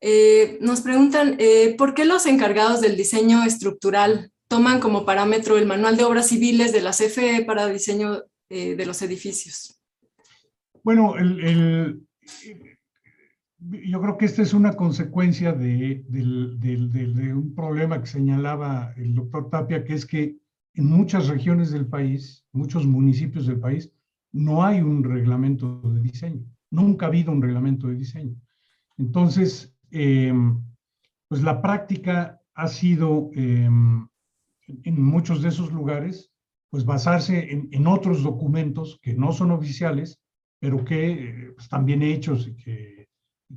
S6: eh, nos preguntan, eh, ¿por qué los encargados del diseño estructural toman como parámetro el manual de obras civiles de la CFE para diseño eh, de los edificios?
S4: Bueno, el, yo creo que esta es una consecuencia de, de, un problema que señalaba el doctor Tapia, que es que en muchas regiones del país, muchos municipios del país, no hay un reglamento de diseño. Nunca ha habido un reglamento de diseño. Entonces, em, pues la práctica ha sido em, en muchos de esos lugares, pues basarse en, otros documentos que no son oficiales, pero que pues, están bien hechos y que,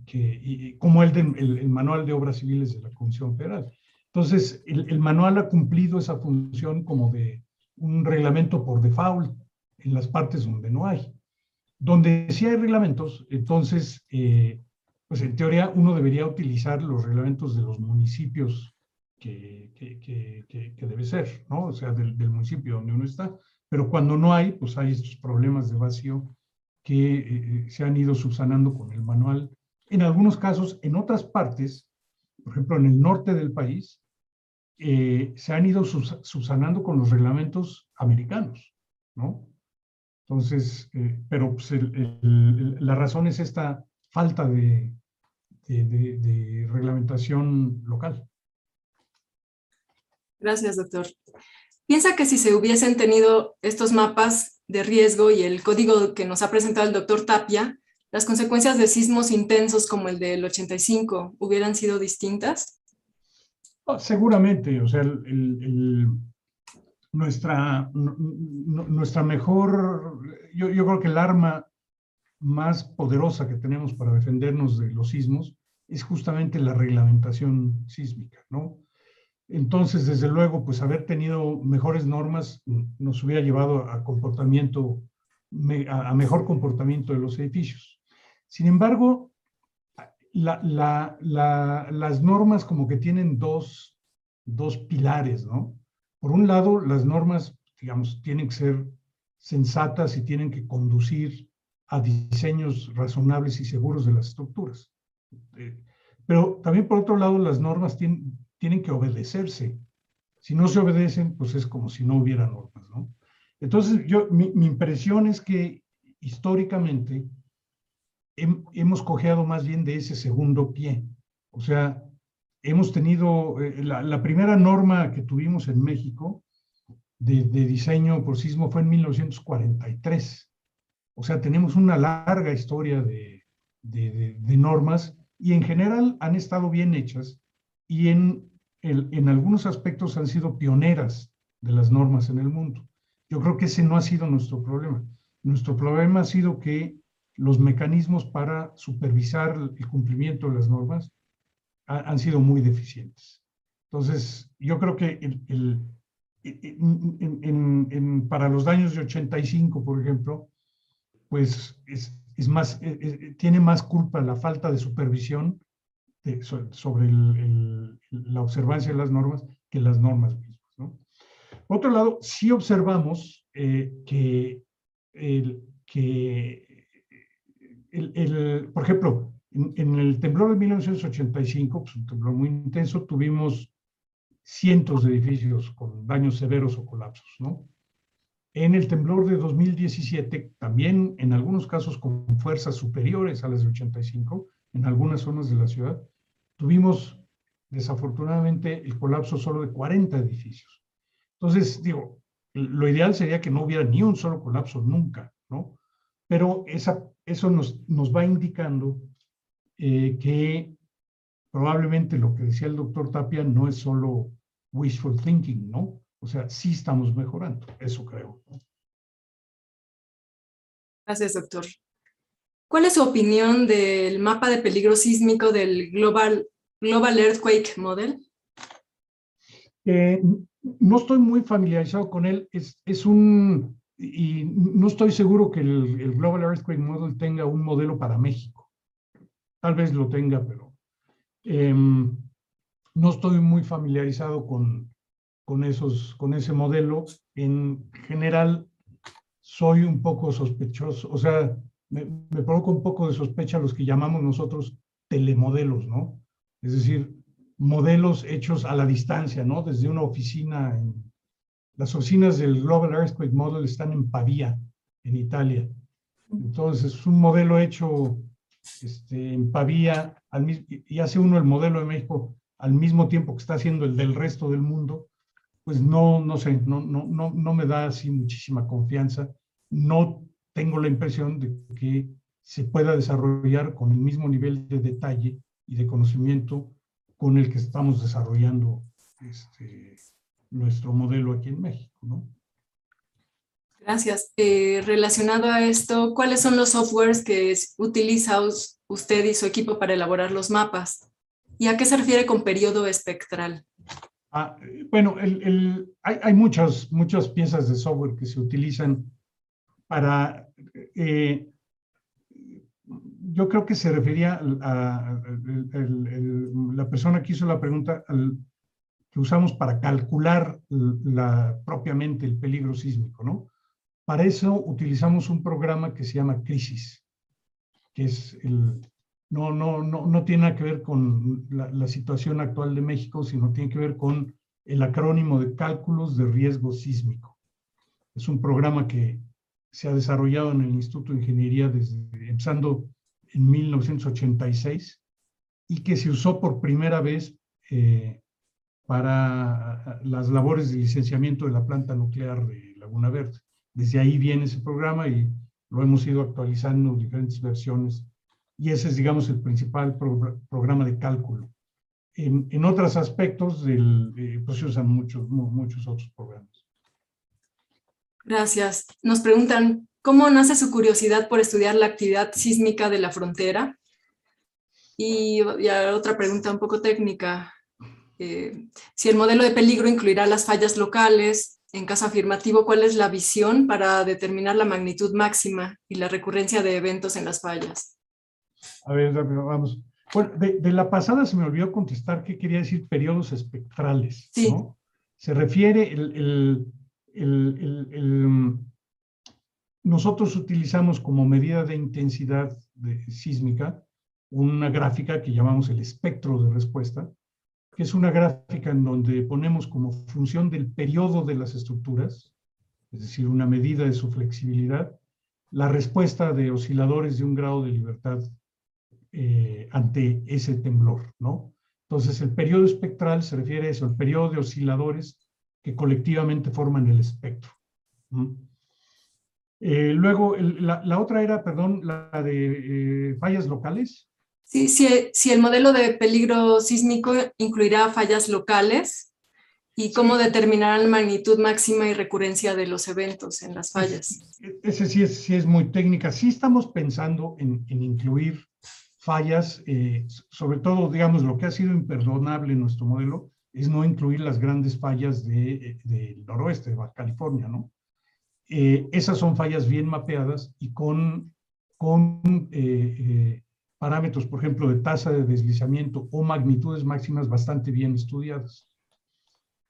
S4: que como el, el, manual de obras civiles de la Comisión Federal. Entonces, el, el, manual ha cumplido esa función como de un reglamento por default en las partes donde no hay. Donde sí hay reglamentos, entonces, eh, pues en teoría uno debería utilizar los reglamentos de los municipios que, que, que, debe ser, ¿no? O sea, del, del, municipio donde uno está. Pero cuando no hay, pues hay estos problemas de vacío que eh, eh, se han ido subsanando con el manual. En algunos casos, en otras partes, por ejemplo, en el norte del país, se han ido subsanando con los reglamentos americanos, ¿no? Entonces, eh, pero pues, la razón es esta falta de, de, reglamentación local.
S6: Gracias, doctor. ¿Piensa que si se hubiesen tenido estos mapas de riesgo y el código que nos ha presentado el doctor Tapia, las consecuencias de sismos intensos como el del 85 hubieran sido distintas?
S4: Oh, seguramente, o sea, nuestra, nuestra mejor, yo, yo creo que el arma más poderosa que tenemos para defendernos de los sismos es justamente la reglamentación sísmica, ¿no? Entonces, desde luego, pues haber tenido mejores normas nos hubiera llevado a comportamiento, a mejor comportamiento de los edificios. Sin embargo, la, la, la, las normas como que tienen dos, dos pilares, ¿no? Por un lado, las normas, digamos, tienen que ser sensatas y tienen que conducir a diseños razonables y seguros de las estructuras. Eh, pero también por otro lado, las normas tienen, tienen que obedecerse. Si no se obedecen, pues es como si no hubiera normas, ¿no? Entonces, yo, mi, impresión es que históricamente hemos cojeado más bien de ese segundo pie. O sea, hemos tenido, eh, la, primera norma que tuvimos en México de, diseño por sismo fue en 1943. O sea, tenemos una larga historia de, de, normas y en general han estado bien hechas y en, en algunos aspectos han sido pioneras de las normas en el mundo. Yo creo que ese no ha sido nuestro problema. Nuestro problema ha sido que los mecanismos para supervisar el cumplimiento de las normas han sido muy deficientes. Entonces, yo creo que el, en, para los daños de 85, por ejemplo, pues es, es más, e, e, tiene más culpa la falta de supervisión sobre la observancia de las normas que las normas mismas. ¿no? Por otro lado, sí observamos eh, que, el, que el, por ejemplo, en, el temblor de 1985, pues un temblor muy intenso, tuvimos cientos de edificios con daños severos o colapsos, ¿no? En el temblor de 2017, también en algunos casos con fuerzas superiores a las de 85, en algunas zonas de la ciudad, tuvimos desafortunadamente el colapso solo de 40 edificios. Entonces, digo, lo ideal sería que no hubiera ni un solo colapso nunca, ¿no? Pero esa, eso nos, nos va indicando eh, que probablemente lo que decía el doctor Tapia no es solo wishful thinking, ¿no? O sea, sí estamos mejorando, eso creo.
S6: Gracias, doctor. ¿Cuál es su opinión del mapa de peligro sísmico del Global, Global Earthquake Model?
S4: Eh, no estoy muy familiarizado con él. Es, es, un, y no estoy seguro que el, Global Earthquake Model tenga un modelo para México. Tal vez lo tenga, pero eh, no estoy muy familiarizado con, con, esos, con ese modelo. En general, soy un poco sospechoso, o sea, me, me provoca un poco de sospecha los que llamamos nosotros telemodelos, ¿no? Es decir, modelos hechos a la distancia, ¿no? Desde una oficina. En, las oficinas del Global Earthquake Model están en Pavía, en Italia. Entonces, es un modelo hecho este, en Pavía, al, y hace uno el modelo de México al mismo tiempo que está haciendo el del resto del mundo, pues no, no sé, no, no, no, no me da así muchísima confianza. No tengo la impresión de que se pueda desarrollar con el mismo nivel de detalle y de conocimiento con el que estamos desarrollando este, nuestro modelo aquí en México, ¿no?
S6: Gracias. Eh, relacionado a esto, ¿cuáles son los softwares que utiliza usted y su equipo para elaborar los mapas? ¿Y a qué se refiere con periodo espectral?
S4: Ah, bueno, el, el, hay, hay, muchas, muchas piezas de software que se utilizan para... Eh, yo creo que se refería a, la persona que hizo la pregunta al, que usamos para calcular la, propiamente el peligro sísmico, ¿no? Para eso utilizamos un programa que se llama Crisis, que es el, no, no, no, no tiene nada que ver con la, la, situación actual de México, sino tiene que ver con el acrónimo de cálculos de riesgo sísmico. Es un programa que se ha desarrollado en el Instituto de Ingeniería desde, empezando en 1986 y que se usó por primera vez eh, para las labores de licenciamiento de la planta nuclear de Laguna Verde. Desde ahí viene ese programa y lo hemos ido actualizando en diferentes versiones y ese es, digamos, el principal pro programa de cálculo. En, en otros aspectos, del, eh, pues se usan muchos, muchos otros programas.
S6: Gracias. Nos preguntan, ¿cómo nace su curiosidad por estudiar la actividad sísmica de la frontera? Y, y otra pregunta un poco técnica. Eh, si el modelo de peligro incluirá las fallas locales, en caso afirmativo, ¿cuál es la visión para determinar la magnitud máxima y la recurrencia de eventos en las fallas?
S4: A ver, vamos. Bueno, de, la pasada se me olvidó contestar qué quería decir periodos espectrales. Sí. ¿no? Se refiere, el, el, el, nosotros utilizamos como medida de intensidad de, sísmica una gráfica que llamamos el espectro de respuesta, que es una gráfica en donde ponemos como función del periodo de las estructuras, es decir, una medida de su flexibilidad, la respuesta de osciladores de un grado de libertad eh, ante ese temblor, ¿no? Entonces, el periodo espectral se refiere a eso, el periodo de osciladores que colectivamente forman el espectro. Eh, luego, la, otra era, perdón, la de eh, fallas locales.
S6: Sí, si, si, el modelo de peligro sísmico incluirá fallas locales y cómo determinarán la magnitud máxima y recurrencia de los eventos en las fallas.
S4: Ese sí es, sí es muy técnica. Sí estamos pensando en, en incluir fallas, eh, sobre todo, digamos, lo que ha sido imperdonable en nuestro modelo es no incluir las grandes fallas del de, de noroeste, de Baja California, ¿no? Eh, esas son fallas bien mapeadas y con, con eh, eh, parámetros, por ejemplo, de tasa de deslizamiento o magnitudes máximas bastante bien estudiadas.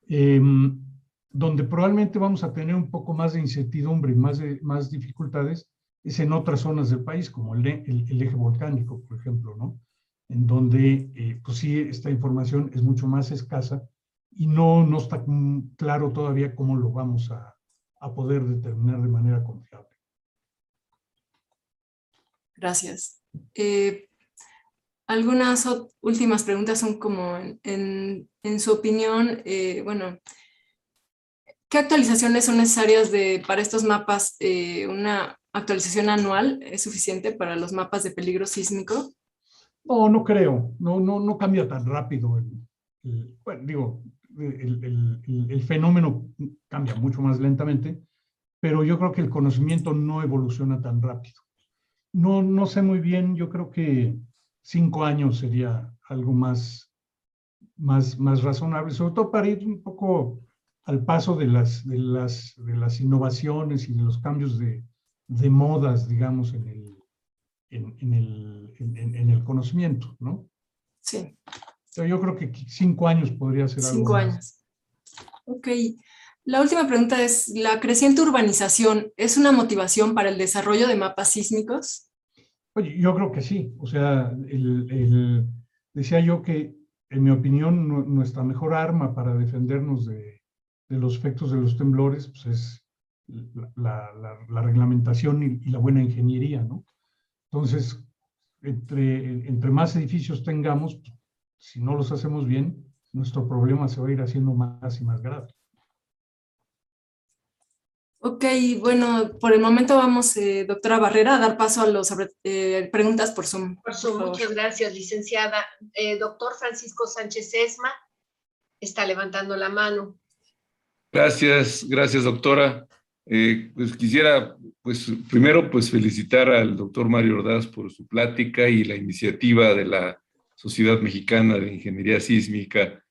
S4: Em, donde probablemente vamos a tener un poco más de incertidumbre y más, de, más dificultades es en otras zonas del país, como el, el, eje volcánico, por ejemplo, ¿no? En donde, eh, pues sí, esta información es mucho más escasa y no, no está claro todavía cómo lo vamos a, a poder determinar de manera confiable.
S6: Gracias. Eh, algunas últimas preguntas son como, en, su opinión, eh, bueno, ¿qué actualizaciones son necesarias de, para estos mapas? Eh, ¿Una actualización anual es suficiente para los mapas de peligro sísmico?
S4: No, no creo. No, no, no cambia tan rápido. Bueno, digo, el, fenómeno cambia mucho más lentamente, pero yo creo que el conocimiento no evoluciona tan rápido. No, no sé muy bien, yo creo que cinco años sería algo más, más, más razonable, sobre todo para ir un poco al paso de las, de las, de las innovaciones y de los cambios de, de modas, digamos, en el, en, en el, en, el conocimiento, ¿no?
S6: Sí.
S4: yo creo que cinco años podría ser algo
S6: Cinco años. Ok. La última pregunta es, ¿la creciente urbanización es una motivación para el desarrollo de mapas sísmicos?
S4: Oye, yo creo que sí. O sea, decía yo que, en mi opinión, nuestra mejor arma para defendernos de, los efectos de los temblores pues es la, la, reglamentación y, la buena ingeniería, ¿no? Entonces, entre, entre más edificios tengamos, pues, si no los hacemos bien, nuestro problema se va a ir haciendo más y más grave.
S6: Ok, bueno, por el momento vamos, eh, doctora Barrera, a dar paso a las eh, preguntas por Zoom.
S2: Por Zoom, muchas gracias, licenciada. Eh, doctor Francisco Sánchez Esma está levantando la mano.
S5: Gracias, gracias, doctora. pues quisiera, pues primero, pues felicitar al doctor Mario Ordaz por su plática y la iniciativa de la Sociedad Mexicana de Ingeniería Sísmica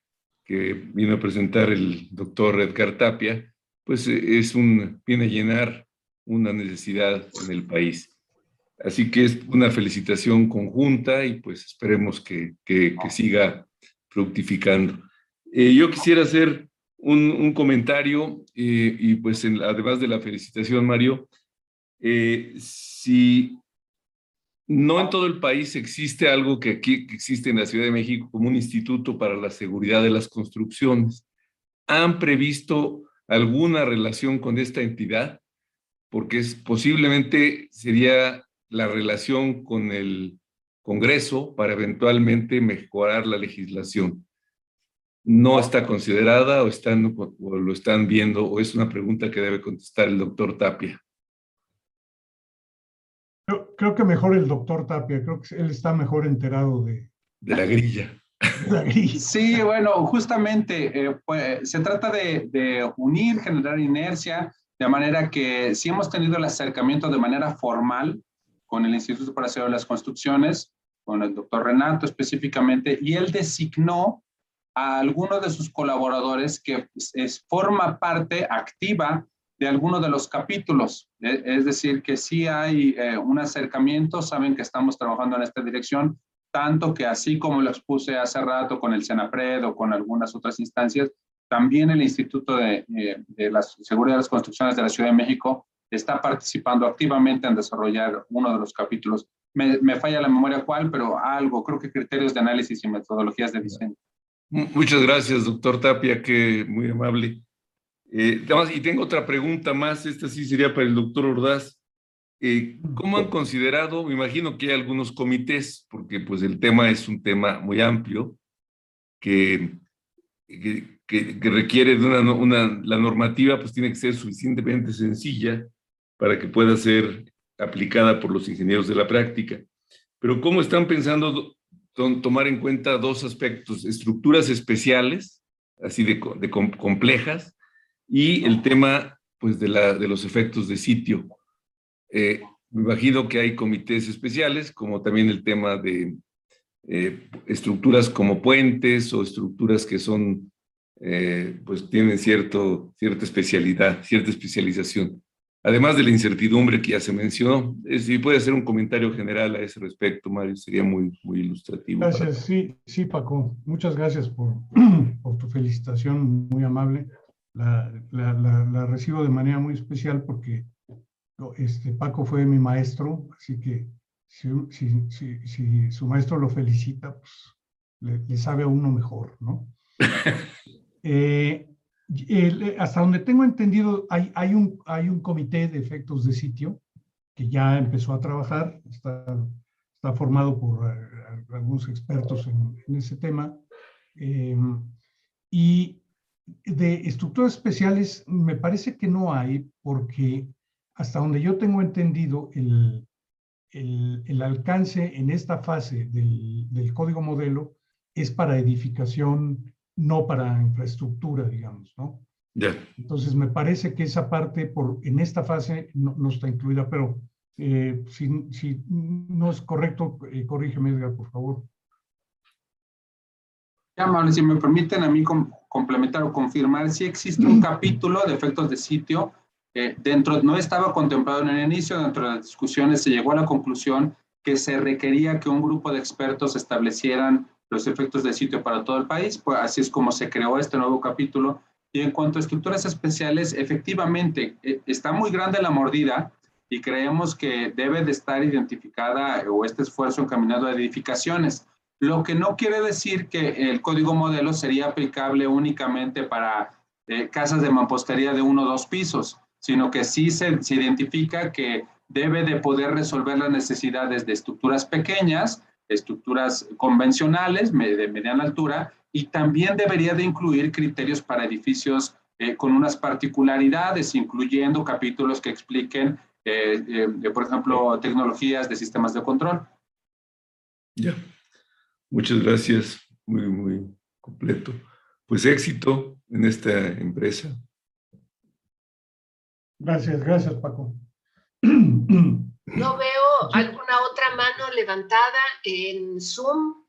S5: que vino a presentar el doctor Edgar Tapia pues eh, es un, viene a llenar una necesidad en el país. Así que es una felicitación conjunta y pues esperemos que, que, siga fructificando. Eh, yo quisiera hacer un, comentario eh, y pues además de la felicitación, Mario, si no en todo el país existe algo que aquí existe en la Ciudad de México como un instituto para la seguridad de las construcciones. Han previsto alguna relación con esta entidad, porque es, posiblemente sería la relación con el Congreso para eventualmente mejorar la legislación. ¿No está considerada o, están, o lo están viendo o es una pregunta que debe contestar el doctor Tapia?
S4: Creo, que mejor el doctor Tapia, creo que él está mejor enterado de...
S5: De la grilla. <laughs>
S3: Sí, bueno, justamente pues, se trata de, unir, generar inercia, de manera que si hemos tenido el acercamiento de manera formal con el Instituto para de las Construcciones, con el doctor Renato específicamente, y él designó a alguno de sus colaboradores que es, forma parte activa de alguno de los capítulos. E, es decir, que sí hay eh, un acercamiento, saben que estamos trabajando en esta dirección, tanto que así como lo expuse hace rato con el Senapred o con algunas otras instancias, también el Instituto de, eh, de la Seguridad de las Construcciones de la Ciudad de México está participando activamente en desarrollar uno de los capítulos. Me, me, falla la memoria cuál, pero algo, creo que criterios de análisis y metodologías de diseño.
S5: Muchas gracias, doctor Tapia, que muy amable. Eh, y tengo otra pregunta más, esta sí sería para el doctor Ordaz. Eh, ¿Cómo han considerado? Me imagino que hay algunos comités, porque pues el tema es un tema muy amplio, que, que, requiere de una, una, la normativa pues tiene que ser suficientemente sencilla para que pueda ser aplicada por los ingenieros de la práctica. Pero ¿cómo están pensando tomar en cuenta dos aspectos? Estructuras especiales, así de, de complejas, y el tema pues de, la, de los efectos de sitio eh, me imagino que hay comités especiales, como también el tema de eh, estructuras como puentes o estructuras que son, eh, pues tienen cierto, cierta especialidad, cierta especialización. Además de la incertidumbre que ya se mencionó, si puede hacer un comentario general a ese respecto, Mario, sería muy, muy ilustrativo.
S4: Gracias, sí, sí, Paco. Muchas gracias por, <clears throat> por tu felicitación muy amable. La, la, la, la recibo de manera muy especial porque este, Paco fue mi maestro, así que si, si, si, su maestro lo felicita, pues le, sabe a uno mejor, ¿no? <laughs> Eh, hasta donde tengo entendido, hay, hay, un, hay un comité de efectos de sitio que ya empezó a trabajar, está, está formado por eh, algunos expertos en, en ese tema. Em, y de estructuras especiales me parece que no hay porque hasta donde yo tengo entendido el, el, el alcance en esta fase del, del, código modelo es para edificación, no para infraestructura, digamos, ¿no?
S5: Ya.
S4: Entonces me parece que esa parte por, en esta fase no, no está incluida, pero eh, si, si, no es correcto, eh, corrígeme, Edgar, por favor.
S3: Ya, si me permiten a mí complementar o confirmar, si existe un <clears throat> capítulo de efectos de sitio. Eh, dentro, no estaba contemplado en el inicio, dentro de las discusiones se llegó a la conclusión que se requería que un grupo de expertos establecieran los efectos de sitio para todo el país, pues así es como se creó este nuevo capítulo. Y en cuanto a estructuras especiales, efectivamente, eh, está muy grande la mordida y creemos que debe de estar identificada o este esfuerzo encaminado a edificaciones. Lo que no quiere decir que el código modelo sería aplicable únicamente para eh, casas de mampostería de uno o dos pisos, sino que sí se, identifica que debe de poder resolver las necesidades de estructuras pequeñas, estructuras convencionales de mediana altura y también debería de incluir criterios para edificios eh, con unas particularidades, incluyendo capítulos que expliquen, eh, eh, por ejemplo, tecnologías de sistemas de control.
S5: Ya. Muchas gracias, muy, muy completo. Pues éxito en esta empresa.
S4: Gracias, gracias Paco.
S2: No veo alguna otra mano levantada en Zoom.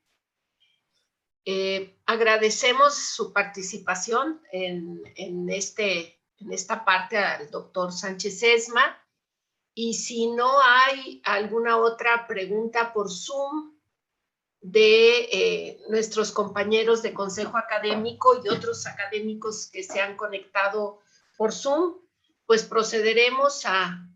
S2: Eh, agradecemos su participación en, en, este, en esta parte al doctor Sánchez Esma. Y si no hay alguna otra pregunta por Zoom, de eh, nuestros compañeros de consejo académico y otros académicos que se han conectado por Zoom, pues procederemos a,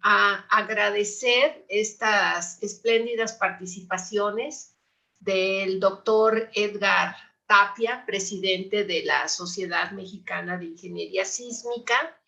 S2: agradecer estas espléndidas participaciones del doctor Edgar Tapia, presidente de la Sociedad Mexicana de Ingeniería Sísmica,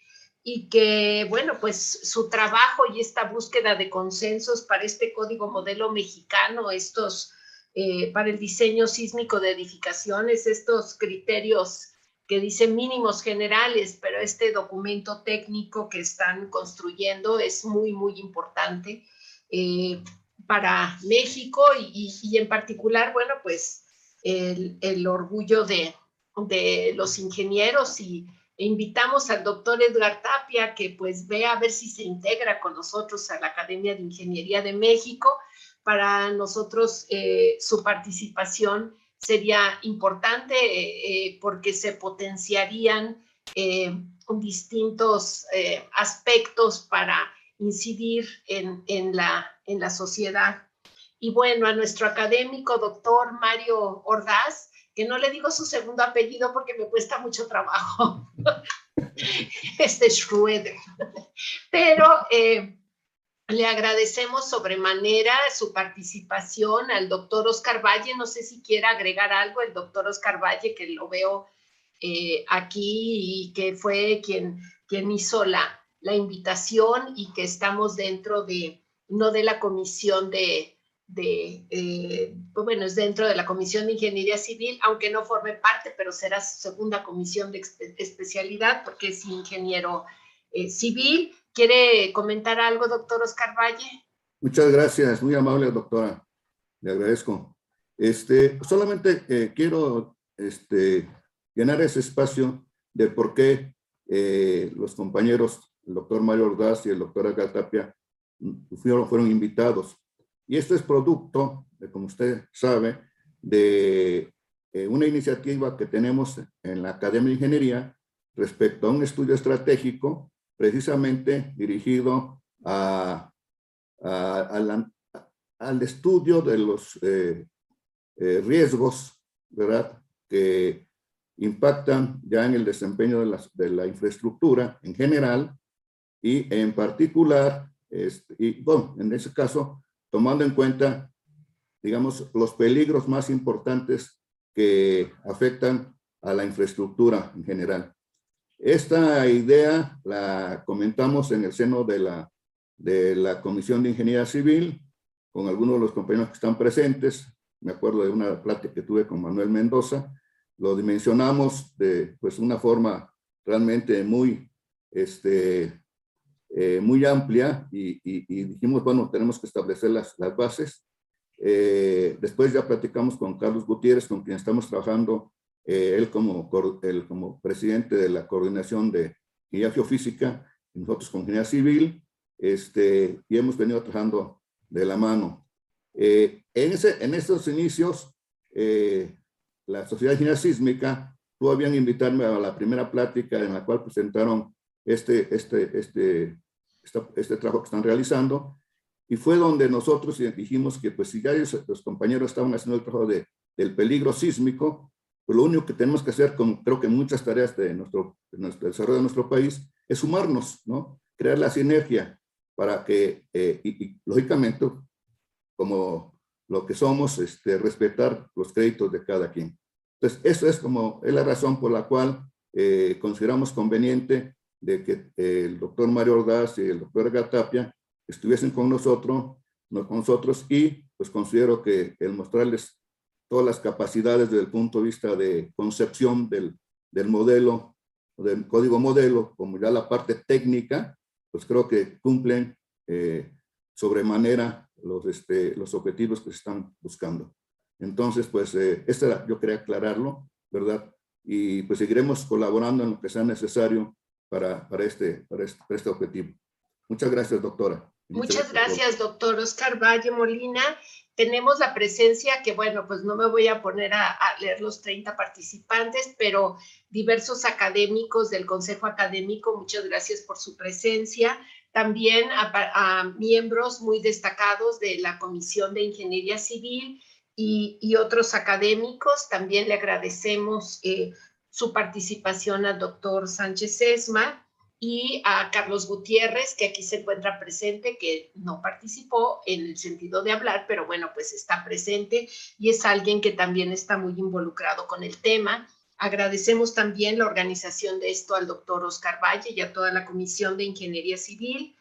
S2: y que, bueno, pues su trabajo y esta búsqueda de consensos para este código modelo mexicano, estos eh, para el diseño sísmico de edificaciones, estos criterios que dicen mínimos generales, pero este documento técnico que están construyendo es muy, muy importante eh, para México y, en particular, bueno, pues el, orgullo de, de, los ingenieros y invitamos al doctor Edgar Tapia que pues vea a ver si se integra con nosotros a la Academia de Ingeniería de México para nosotros eh, su participación sería importante eh, eh, porque se potenciarían distintos aspectos para incidir en, en, la, en la sociedad. Y bueno, a nuestro académico doctor Mario Ordaz, que no le digo su segundo apellido porque me cuesta mucho trabajo, <laughs> este Schroeder, pero le agradecemos sobremanera su participación al doctor Oscar Valle. No sé si quiera agregar algo el doctor Oscar Valle, que lo veo eh, aquí y que fue quien, quien hizo la, la invitación y que estamos dentro de, no de la comisión de, de eh, bueno, es dentro de la Comisión de Ingeniería Civil, aunque no forme parte, pero será su segunda comisión de especialidad porque es ingeniero eh, civil ¿Quiere comentar algo, doctor Oscar Valle?
S7: Muchas gracias, muy amable doctora. Le agradezco. Este, solamente eh, quiero este, llenar ese espacio de por qué eh, los compañeros, el doctor Mario Ordaz y el doctor Agatapia, fueron, fueron invitados. Y esto es producto, de, como usted sabe, de eh, una iniciativa que tenemos en la Academia de Ingeniería respecto a un estudio estratégico precisamente dirigido a, al estudio de los eh, eh, riesgos, ¿verdad? Que impactan ya en el desempeño de, de la infraestructura en general y en particular Este, y bueno, en ese caso, tomando en cuenta, digamos, los peligros más importantes que afectan a la infraestructura en general. Esta idea la comentamos en el seno de la, de la Comisión de Ingeniería Civil, con algunos de los compañeros que están presentes. Me acuerdo de una plática que tuve con Manuel Mendoza. Lo dimensionamos de pues, una forma realmente muy, este, eh, muy amplia y, y, dijimos, bueno, tenemos que establecer las, las bases. Eh, después ya platicamos con Carlos Gutiérrez, con quien estamos trabajando eh, él como, él como presidente de la coordinación de ingeniería geofísica, nosotros con ingeniería civil, este, y hemos venido trabajando de la mano. Eh, en, ese, en estos inicios, eh, la Sociedad de Ingeniería Sísmica tuvo bien invitarme a la primera plática en la cual presentaron este, este, este, este, este trabajo que están realizando, y fue donde nosotros dijimos que pues si ya los compañeros estaban haciendo el trabajo de, del peligro sísmico, pues lo único que tenemos que hacer, con, creo que muchas tareas de nuestro, de nuestro desarrollo de nuestro país, es sumarnos, ¿no? Crear la sinergia para que, eh, y, lógicamente, como lo que somos, este, respetar los créditos de cada quien. Entonces, eso es como, es la razón por la cual eh, consideramos conveniente de que el doctor Mario Ordaz y el doctor Gatapia estuviesen con nosotros, no, con nosotros y pues considero que el mostrarles todas las capacidades desde el punto de vista de concepción del, del modelo, del código modelo, como ya la parte técnica, pues creo que cumplen eh, sobremanera los, este, los objetivos que se están buscando. Entonces, pues, eh, era, yo quería aclararlo, ¿verdad? Y pues seguiremos colaborando en lo que sea necesario para, para, este, para, este, para este objetivo. Muchas gracias, doctora.
S2: Muchas, gracias, doctor Oscar Valle Molina tenemos la presencia que, bueno, pues no me voy a poner a, leer los 30 participantes, pero diversos académicos del Consejo Académico, muchas gracias por su presencia. También a, miembros muy destacados de la Comisión de Ingeniería Civil y, otros académicos. También le agradecemos eh, su participación al doctor Sánchez Esma y a Carlos Gutiérrez, que aquí se encuentra presente, que no participó en el sentido de hablar, pero bueno, pues está presente y es alguien que también está muy involucrado con el tema. Agradecemos también la organización de esto al doctor Oscar Valle y a toda la Comisión de Ingeniería Civil.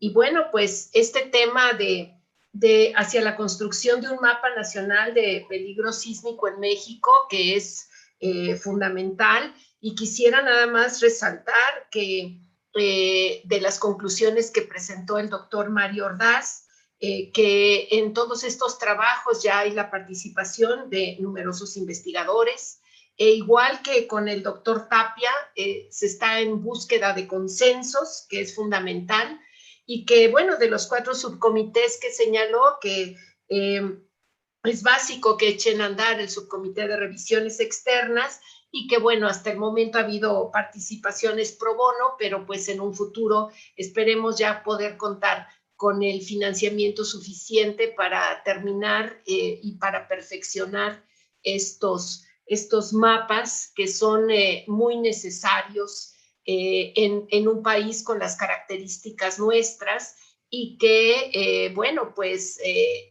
S2: Y bueno, pues este tema de, de hacia la construcción de un mapa nacional de peligro sísmico en México, que es eh, fundamental, y quisiera nada más resaltar que eh, de las conclusiones que presentó el doctor Mario Ordaz, eh, que en todos estos trabajos ya hay la participación de numerosos investigadores, e igual que con el doctor Tapia, eh, se está en búsqueda de consensos, que es fundamental, y que, bueno, de los cuatro subcomités que señaló, que es básico que echen a andar el subcomité de revisiones externas, y que bueno, hasta el momento ha habido participaciones pro bono, pero pues en un futuro esperemos ya poder contar con el financiamiento suficiente para terminar eh, y para perfeccionar estos, estos mapas que son eh, muy necesarios eh, en, en, un país con las características nuestras y que, bueno, pues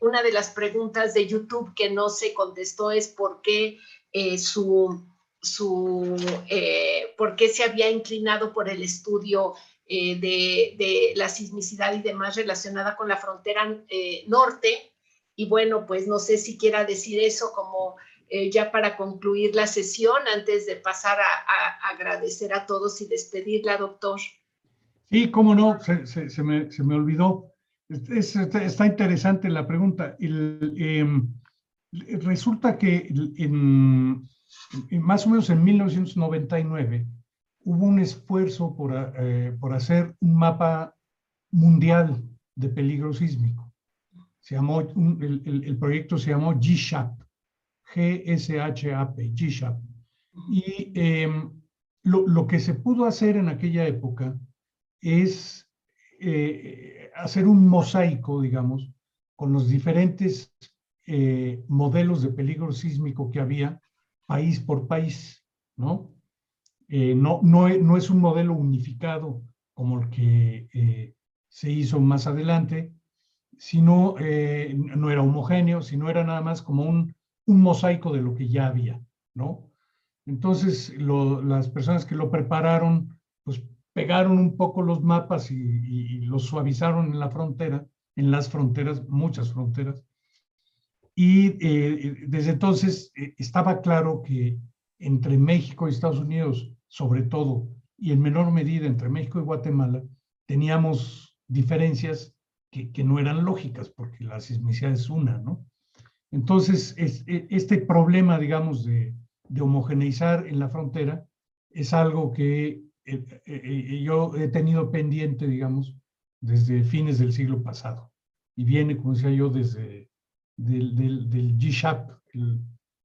S2: una de las preguntas de YouTube que no se contestó es por qué su su, eh, por qué se había inclinado por el estudio eh, de, la sismicidad y demás relacionada con la frontera eh, norte. Y bueno, pues no sé si quiera decir eso como ya para concluir la sesión, antes de pasar a, agradecer a todos y despedirla, doctor.
S4: Sí, cómo no, se, me, se me, olvidó. está interesante la pregunta. Em, resulta que en, más o menos en 1999 hubo un esfuerzo por, eh, por hacer un mapa mundial de peligro sísmico. Se llamó, el, el, proyecto se llamó GSHAP, G-S-H-A-P, GSHAP. Y em, lo, lo, que se pudo hacer en aquella época es eh, hacer un mosaico, digamos, con los diferentes eh, modelos de peligro sísmico que había país por país, ¿no? Eh, no, no, no, es un modelo unificado como el que eh, se hizo más adelante, sino eh, no era homogéneo, sino era nada más como un, un mosaico de lo que ya había, ¿no? Entonces, las personas que lo prepararon, pues pegaron un poco los mapas y, los suavizaron en la frontera, en las fronteras, muchas fronteras. Y eh, desde entonces eh, estaba claro que entre México y Estados Unidos, sobre todo, y en menor medida entre México y Guatemala, teníamos diferencias que, no eran lógicas, porque la sismicidad es una, ¿no? Entonces, es, e, este problema, digamos, de, homogeneizar en la frontera es algo que eh, yo he tenido pendiente, digamos, desde fines del siglo pasado. Y viene, como decía yo, desde del, del, del GSHAP, el,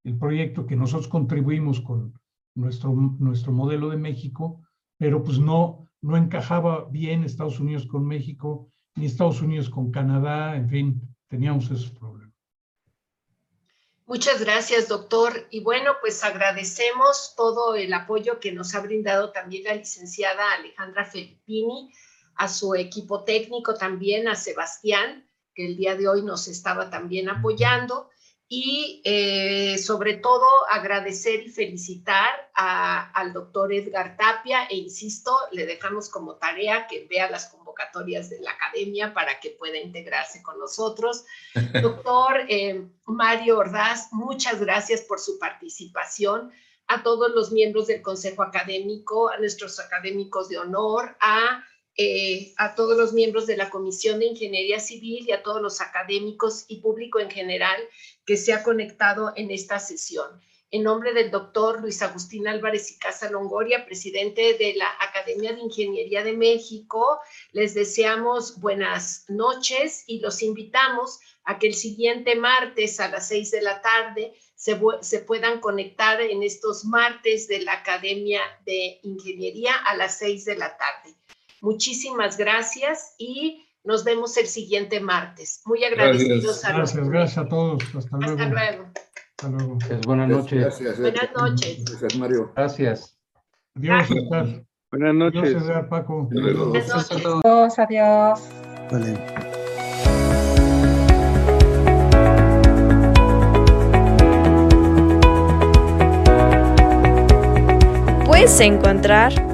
S4: el, proyecto que nosotros contribuimos con nuestro, nuestro modelo de México, pero pues no, no encajaba bien Estados Unidos con México, ni Estados Unidos con Canadá, en fin, teníamos esos problemas.
S2: Muchas gracias, doctor. Y bueno, pues agradecemos todo el apoyo que nos ha brindado también la licenciada Alejandra Felippini, a su equipo técnico también, a Sebastián, que el día de hoy nos estaba también apoyando. Y eh, sobre todo agradecer y felicitar a, al doctor Edgar Tapia. E insisto, le dejamos como tarea que vea las convocatorias de la academia para que pueda integrarse con nosotros. <laughs> Doctor eh, Mario Ordaz, muchas gracias por su participación. A todos los miembros del Consejo Académico, a nuestros académicos de honor, a eh, a todos los miembros de la Comisión de Ingeniería Civil y a todos los académicos y público en general que se ha conectado en esta sesión. En nombre del doctor Luis Agustín Álvarez y Casa Longoria, presidente de la Academia de Ingeniería de México, les deseamos buenas noches y los invitamos a que el siguiente martes a las seis de la tarde se, se, puedan conectar en estos martes de la Academia de Ingeniería a las seis de la tarde. Muchísimas gracias y nos vemos el siguiente martes. Muy agradecidos
S4: gracias. a Gracias, gracias a todos. Hasta luego.
S2: Hasta luego.
S4: Hasta luego.
S8: Buenas noches.
S7: Gracias.
S2: Buenas noches.
S7: Gracias, Mario.
S8: Gracias.
S4: Adiós, Oscar.
S5: Buenas noches.
S4: Adiós, Edgar, Paco.
S2: Buenas noches.
S9: Adiós, adiós.
S8: Vale.
S1: Puedes encontrar